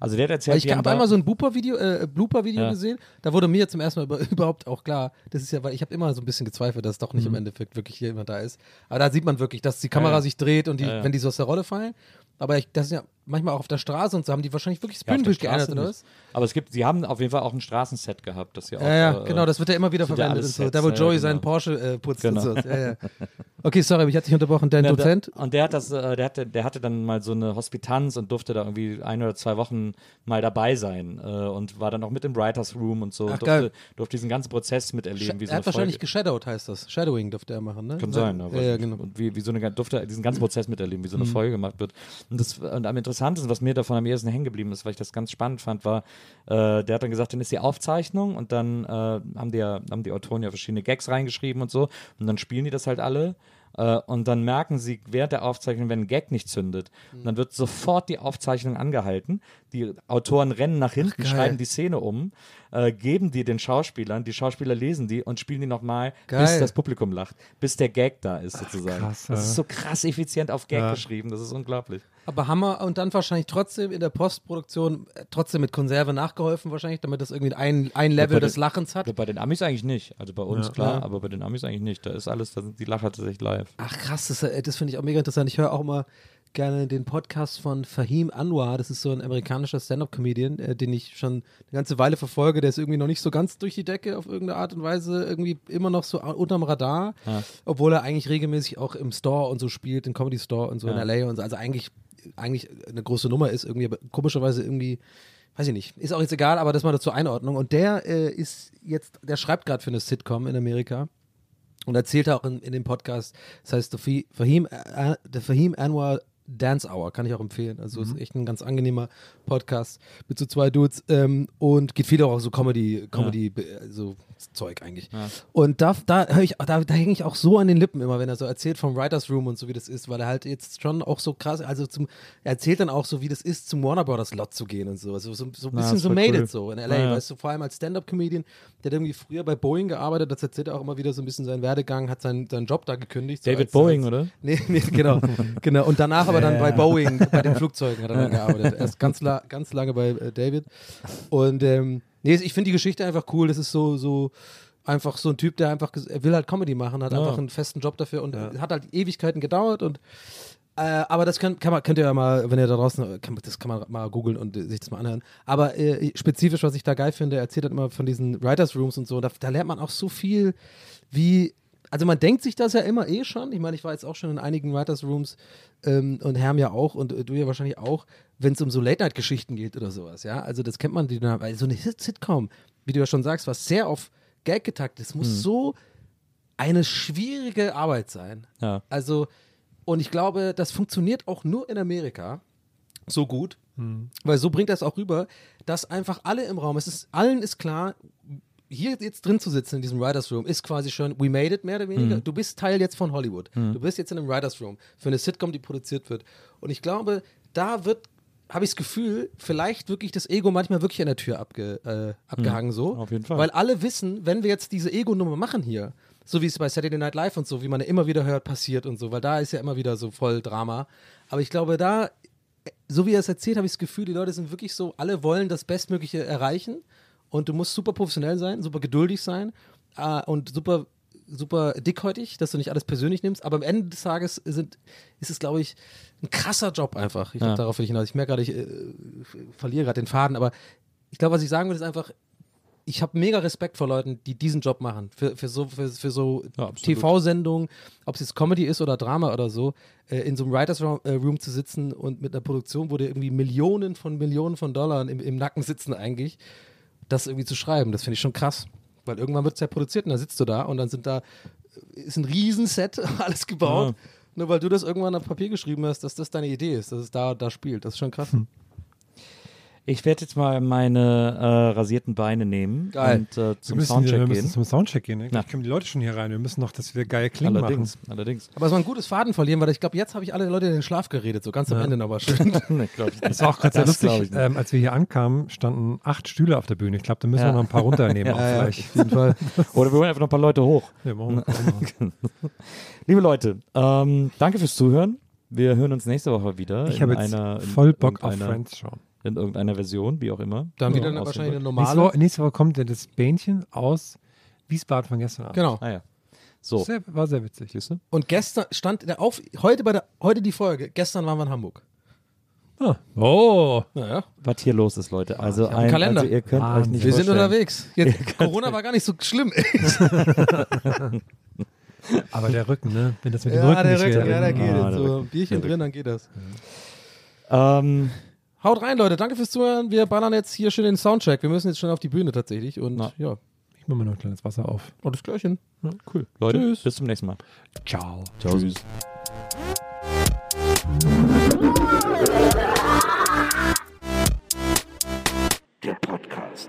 Also der hat erzählt, Weil ich habe einmal so ein Blooper-Video äh, Blooper-Video Ja. gesehen. Da wurde mir zum ersten Mal über, überhaupt auch klar, das ist ja, weil ich habe immer so ein bisschen gezweifelt, dass doch nicht Mhm. im Endeffekt wirklich hier jemand da ist. Aber da sieht man wirklich, dass die Kamera Ja, ja. sich dreht und die, Ja, ja. wenn die so aus der Rolle fallen. Aber ich, das ist ja manchmal auch auf der Straße und so haben die wahrscheinlich wirklich das Ja, Bühnenbild geändert oder was? Aber es gibt, sie haben auf jeden Fall auch ein Straßenset gehabt, das sie auch. Ja, ja, äh, genau, das wird ja immer wieder ja verwendet. und so. Da, wo ja, Joey genau. seinen Porsche äh, putzt Genau. und so. Ja, ja. Okay, sorry, ich hatte dich unterbrochen. Dein Ja, Dozent? Da, und der hat das, äh, der hatte, der hatte dann mal so eine Hospitanz und durfte da irgendwie ein oder zwei Wochen mal dabei sein äh, und war dann auch mit im Writers Room und so. Ach, und durfte, durfte diesen ganzen Prozess miterleben, wie so er hat wahrscheinlich geshadowed, heißt das. Shadowing durfte er machen, ne? Kann sein, aber ja, ja, genau. und wie, wie so eine durfte diesen ganzen Prozess miterleben, wie so eine Mhm. Folge gemacht wird. Und das und am interessantesten, was mir davon am ehesten hängen geblieben ist, weil ich das ganz spannend fand, war, äh, der hat dann gesagt, dann ist die Aufzeichnung und dann äh, haben die ja, haben die Autoren ja verschiedene Gags reingeschrieben und so und dann spielen die das halt alle. äh, Und dann merken sie während der Aufzeichnung, wenn ein Gag nicht zündet, Mhm. dann wird sofort die Aufzeichnung angehalten. Die Autoren rennen nach hinten, geil. schreiben die Szene um, äh, geben die den Schauspielern, die Schauspieler lesen die und spielen die nochmal, bis das Publikum lacht, bis der Gag da ist sozusagen. krass, das ist so krass effizient auf Gag Ja. geschrieben, das ist unglaublich. Aber Hammer und dann wahrscheinlich trotzdem in der Postproduktion äh, trotzdem mit Konserve nachgeholfen wahrscheinlich, damit das irgendwie ein, ein Level des den- Lachens hat. Bei den Amis eigentlich nicht. Also bei uns Ja. klar, Ja. aber bei den Amis eigentlich nicht. Da ist alles, da sind die Lacher tatsächlich live. Ach krass, das, äh, das finde ich auch mega interessant. Ich höre auch immer gerne den Podcast von Fahim Anwar. Das ist so ein amerikanischer Stand-up-Comedian, äh, den ich schon eine ganze Weile verfolge. Der ist irgendwie noch nicht so ganz durch die Decke auf irgendeine Art und Weise, irgendwie immer noch so unterm Radar, Ja. obwohl er eigentlich regelmäßig auch im Store und so spielt, im Comedy Store und so Ja. in LA und so. Also eigentlich, eigentlich eine große Nummer ist irgendwie, aber komischerweise irgendwie weiß ich nicht, ist auch jetzt egal, aber das mal zur Einordnung. Und der äh, ist jetzt, der schreibt gerade für eine Sitcom in Amerika und erzählt auch in, in dem Podcast, das heißt The Fahim, äh, The Fahim Anwar Dance Hour, kann ich auch empfehlen. Also ist echt ein ganz angenehmer Podcast mit so zwei Dudes ähm, und geht viel auch auf so Comedy, Comedy, äh, so Zeug eigentlich. Und da, da ich, da, da hänge ich auch so an den Lippen immer, wenn er so erzählt vom Writers Room und so wie das ist, weil er halt jetzt schon auch so krass, also zum, er erzählt dann auch so, wie das ist, zum Warner Brothers Lot zu gehen und so. Also so, so ein Ja, bisschen ist so made cool. it so in LA, Ja, ja. weißt du, vor allem als Stand-Up-Comedian, der hat irgendwie früher bei Boeing gearbeitet, das erzählt er auch immer wieder so ein bisschen seinen Werdegang, hat seinen, seinen Job da gekündigt. so David als- Boeing, als, oder? Nee, nee, genau, genau. Und danach aber dann bei Ja. Boeing, bei den Flugzeugen hat er dann gearbeitet. Erst ganz, la ganz lange bei äh, David. Und ähm, nee, ich finde die Geschichte einfach cool. Das ist so, so einfach so ein Typ, der einfach, er will halt Comedy machen, hat Ja. einfach einen festen Job dafür und hat halt Ewigkeiten gedauert und äh, aber das kann, kann man, könnt ihr ja mal, wenn ihr da draußen, kann, man- das kann man mal googeln und äh, sich das mal anhören. Aber äh, spezifisch, was ich da geil finde, er erzählt halt immer von diesen Writers Rooms und so. Da, da lernt man auch so viel, wie, also man denkt sich das ja immer eh schon. Ich meine, ich war jetzt auch schon in einigen Writers Rooms ähm, und Herm ja auch und äh, du ja wahrscheinlich auch, wenn es um so Late-Night-Geschichten geht oder sowas, ja. Also das kennt man, die, weil so eine Hit- Sitcom, wie du ja schon sagst, was sehr auf Gag getaktet ist, muss so eine schwierige Arbeit sein. Ja. Also, und ich glaube, das funktioniert auch nur in Amerika so gut, weil so bringt es auch rüber, dass einfach alle im Raum, es ist, allen ist klar, hier jetzt drin zu sitzen in diesem Writers Room ist quasi schon, we made it mehr oder weniger. Du bist Teil jetzt von Hollywood. Du bist jetzt in einem Writers Room für eine Sitcom, die produziert wird. Und ich glaube, da wird, habe ich das Gefühl, vielleicht wirklich das Ego manchmal wirklich an der Tür abge, äh, abgehangen so. auf jeden Fall. Weil alle wissen, wenn wir jetzt diese Ego-Nummer machen hier, so wie es bei Saturday Night Live und so, wie man ja immer wieder hört, passiert und so, weil da ist ja immer wieder so voll Drama. Aber ich glaube, da, so wie er es erzählt, habe ich das Gefühl, die Leute sind wirklich so, alle wollen das Bestmögliche erreichen und du musst super professionell sein, super geduldig sein äh, und super super dickhäutig, dass du nicht alles persönlich nimmst, aber am Ende des Tages sind, ist es, glaube ich, ein krasser Job einfach. Ich Ja. darauf will ich hinaus. Ich merke gerade, ich äh, verliere gerade den Faden, aber ich glaube, was ich sagen will, ist einfach, ich habe mega Respekt vor Leuten, die diesen Job machen. Für, für so, für, für so Ja. TV-Sendungen, ob es jetzt Comedy ist oder Drama oder so, äh, in so einem Writers Room, äh, Room zu sitzen und mit einer Produktion, wo dir irgendwie Millionen von Millionen von Dollar im, im Nacken sitzen eigentlich, das irgendwie zu schreiben, das finde ich schon krass. Weil irgendwann wird es ja produziert und dann sitzt du da und dann sind da, ist ein Riesenset, alles gebaut. Nur weil du das irgendwann auf Papier geschrieben hast, dass das deine Idee ist, dass es da, da spielt. Das ist schon krass. Ich werde jetzt mal meine äh, rasierten Beine nehmen Geil. und äh, Wir zum müssen, Soundcheck wir müssen gehen. zum Soundcheck gehen. Ne? Na. Vielleicht kommen die Leute schon hier rein. Wir müssen noch, dass wir geil klingen Allerdings, machen. allerdings. Aber es war ein gutes Faden verlieren, weil ich glaube, jetzt habe ich alle Leute in den Schlaf geredet, so ganz am Ende nochmal schön. nee. Das war auch gerade sehr lustig. Ähm, als wir hier ankamen, standen acht Stühle auf der Bühne. Ich glaube, da müssen Ja. wir noch ein paar runternehmen. auch vielleicht. auf jeden Fall. Oder wir holen einfach noch ein paar Leute hoch. Ja, machen wir- wir. Liebe Leute, ähm, danke fürs Zuhören. Wir hören uns nächste Woche wieder. Ich habe jetzt einer, in voll Bock auf Friends schauen. In irgendeiner Version, wie auch immer. Dann wieder eine, wahrscheinlich eine dem- Nächste normale. Woche, nächste Woche kommt das Bähnchen aus Wiesbaden von gestern Abend. Genau. Ah ja. So, Sehr, war sehr witzig. siehst du? Und gestern stand der auf, heute bei der, heute die Folge, gestern waren wir in Hamburg. Ah. Oh, Naja, Was hier los ist, Leute. Also, hab einen ein, Kalender. also ihr könnt euch Wahnsinn. nicht wir sind unterwegs. Jetzt, Corona war gar nicht so schlimm. aber der Rücken, ne? Wenn das mit dem ja, Rücken der nicht Rücken, wieder- ja, der geht. Ah, so Rücken. Bierchen Der drin, dann geht das. Ähm, Haut rein, Leute. Danke fürs Zuhören. Wir ballern jetzt hier schön den Soundcheck. Wir müssen jetzt schon auf die Bühne tatsächlich. Und Na. ja, Ich mache mir noch ein kleines Wasser auf. und das Klärchen. cool. Leute, Tschüss. bis zum nächsten Mal. Ciao. Tschüss. Der Podcast.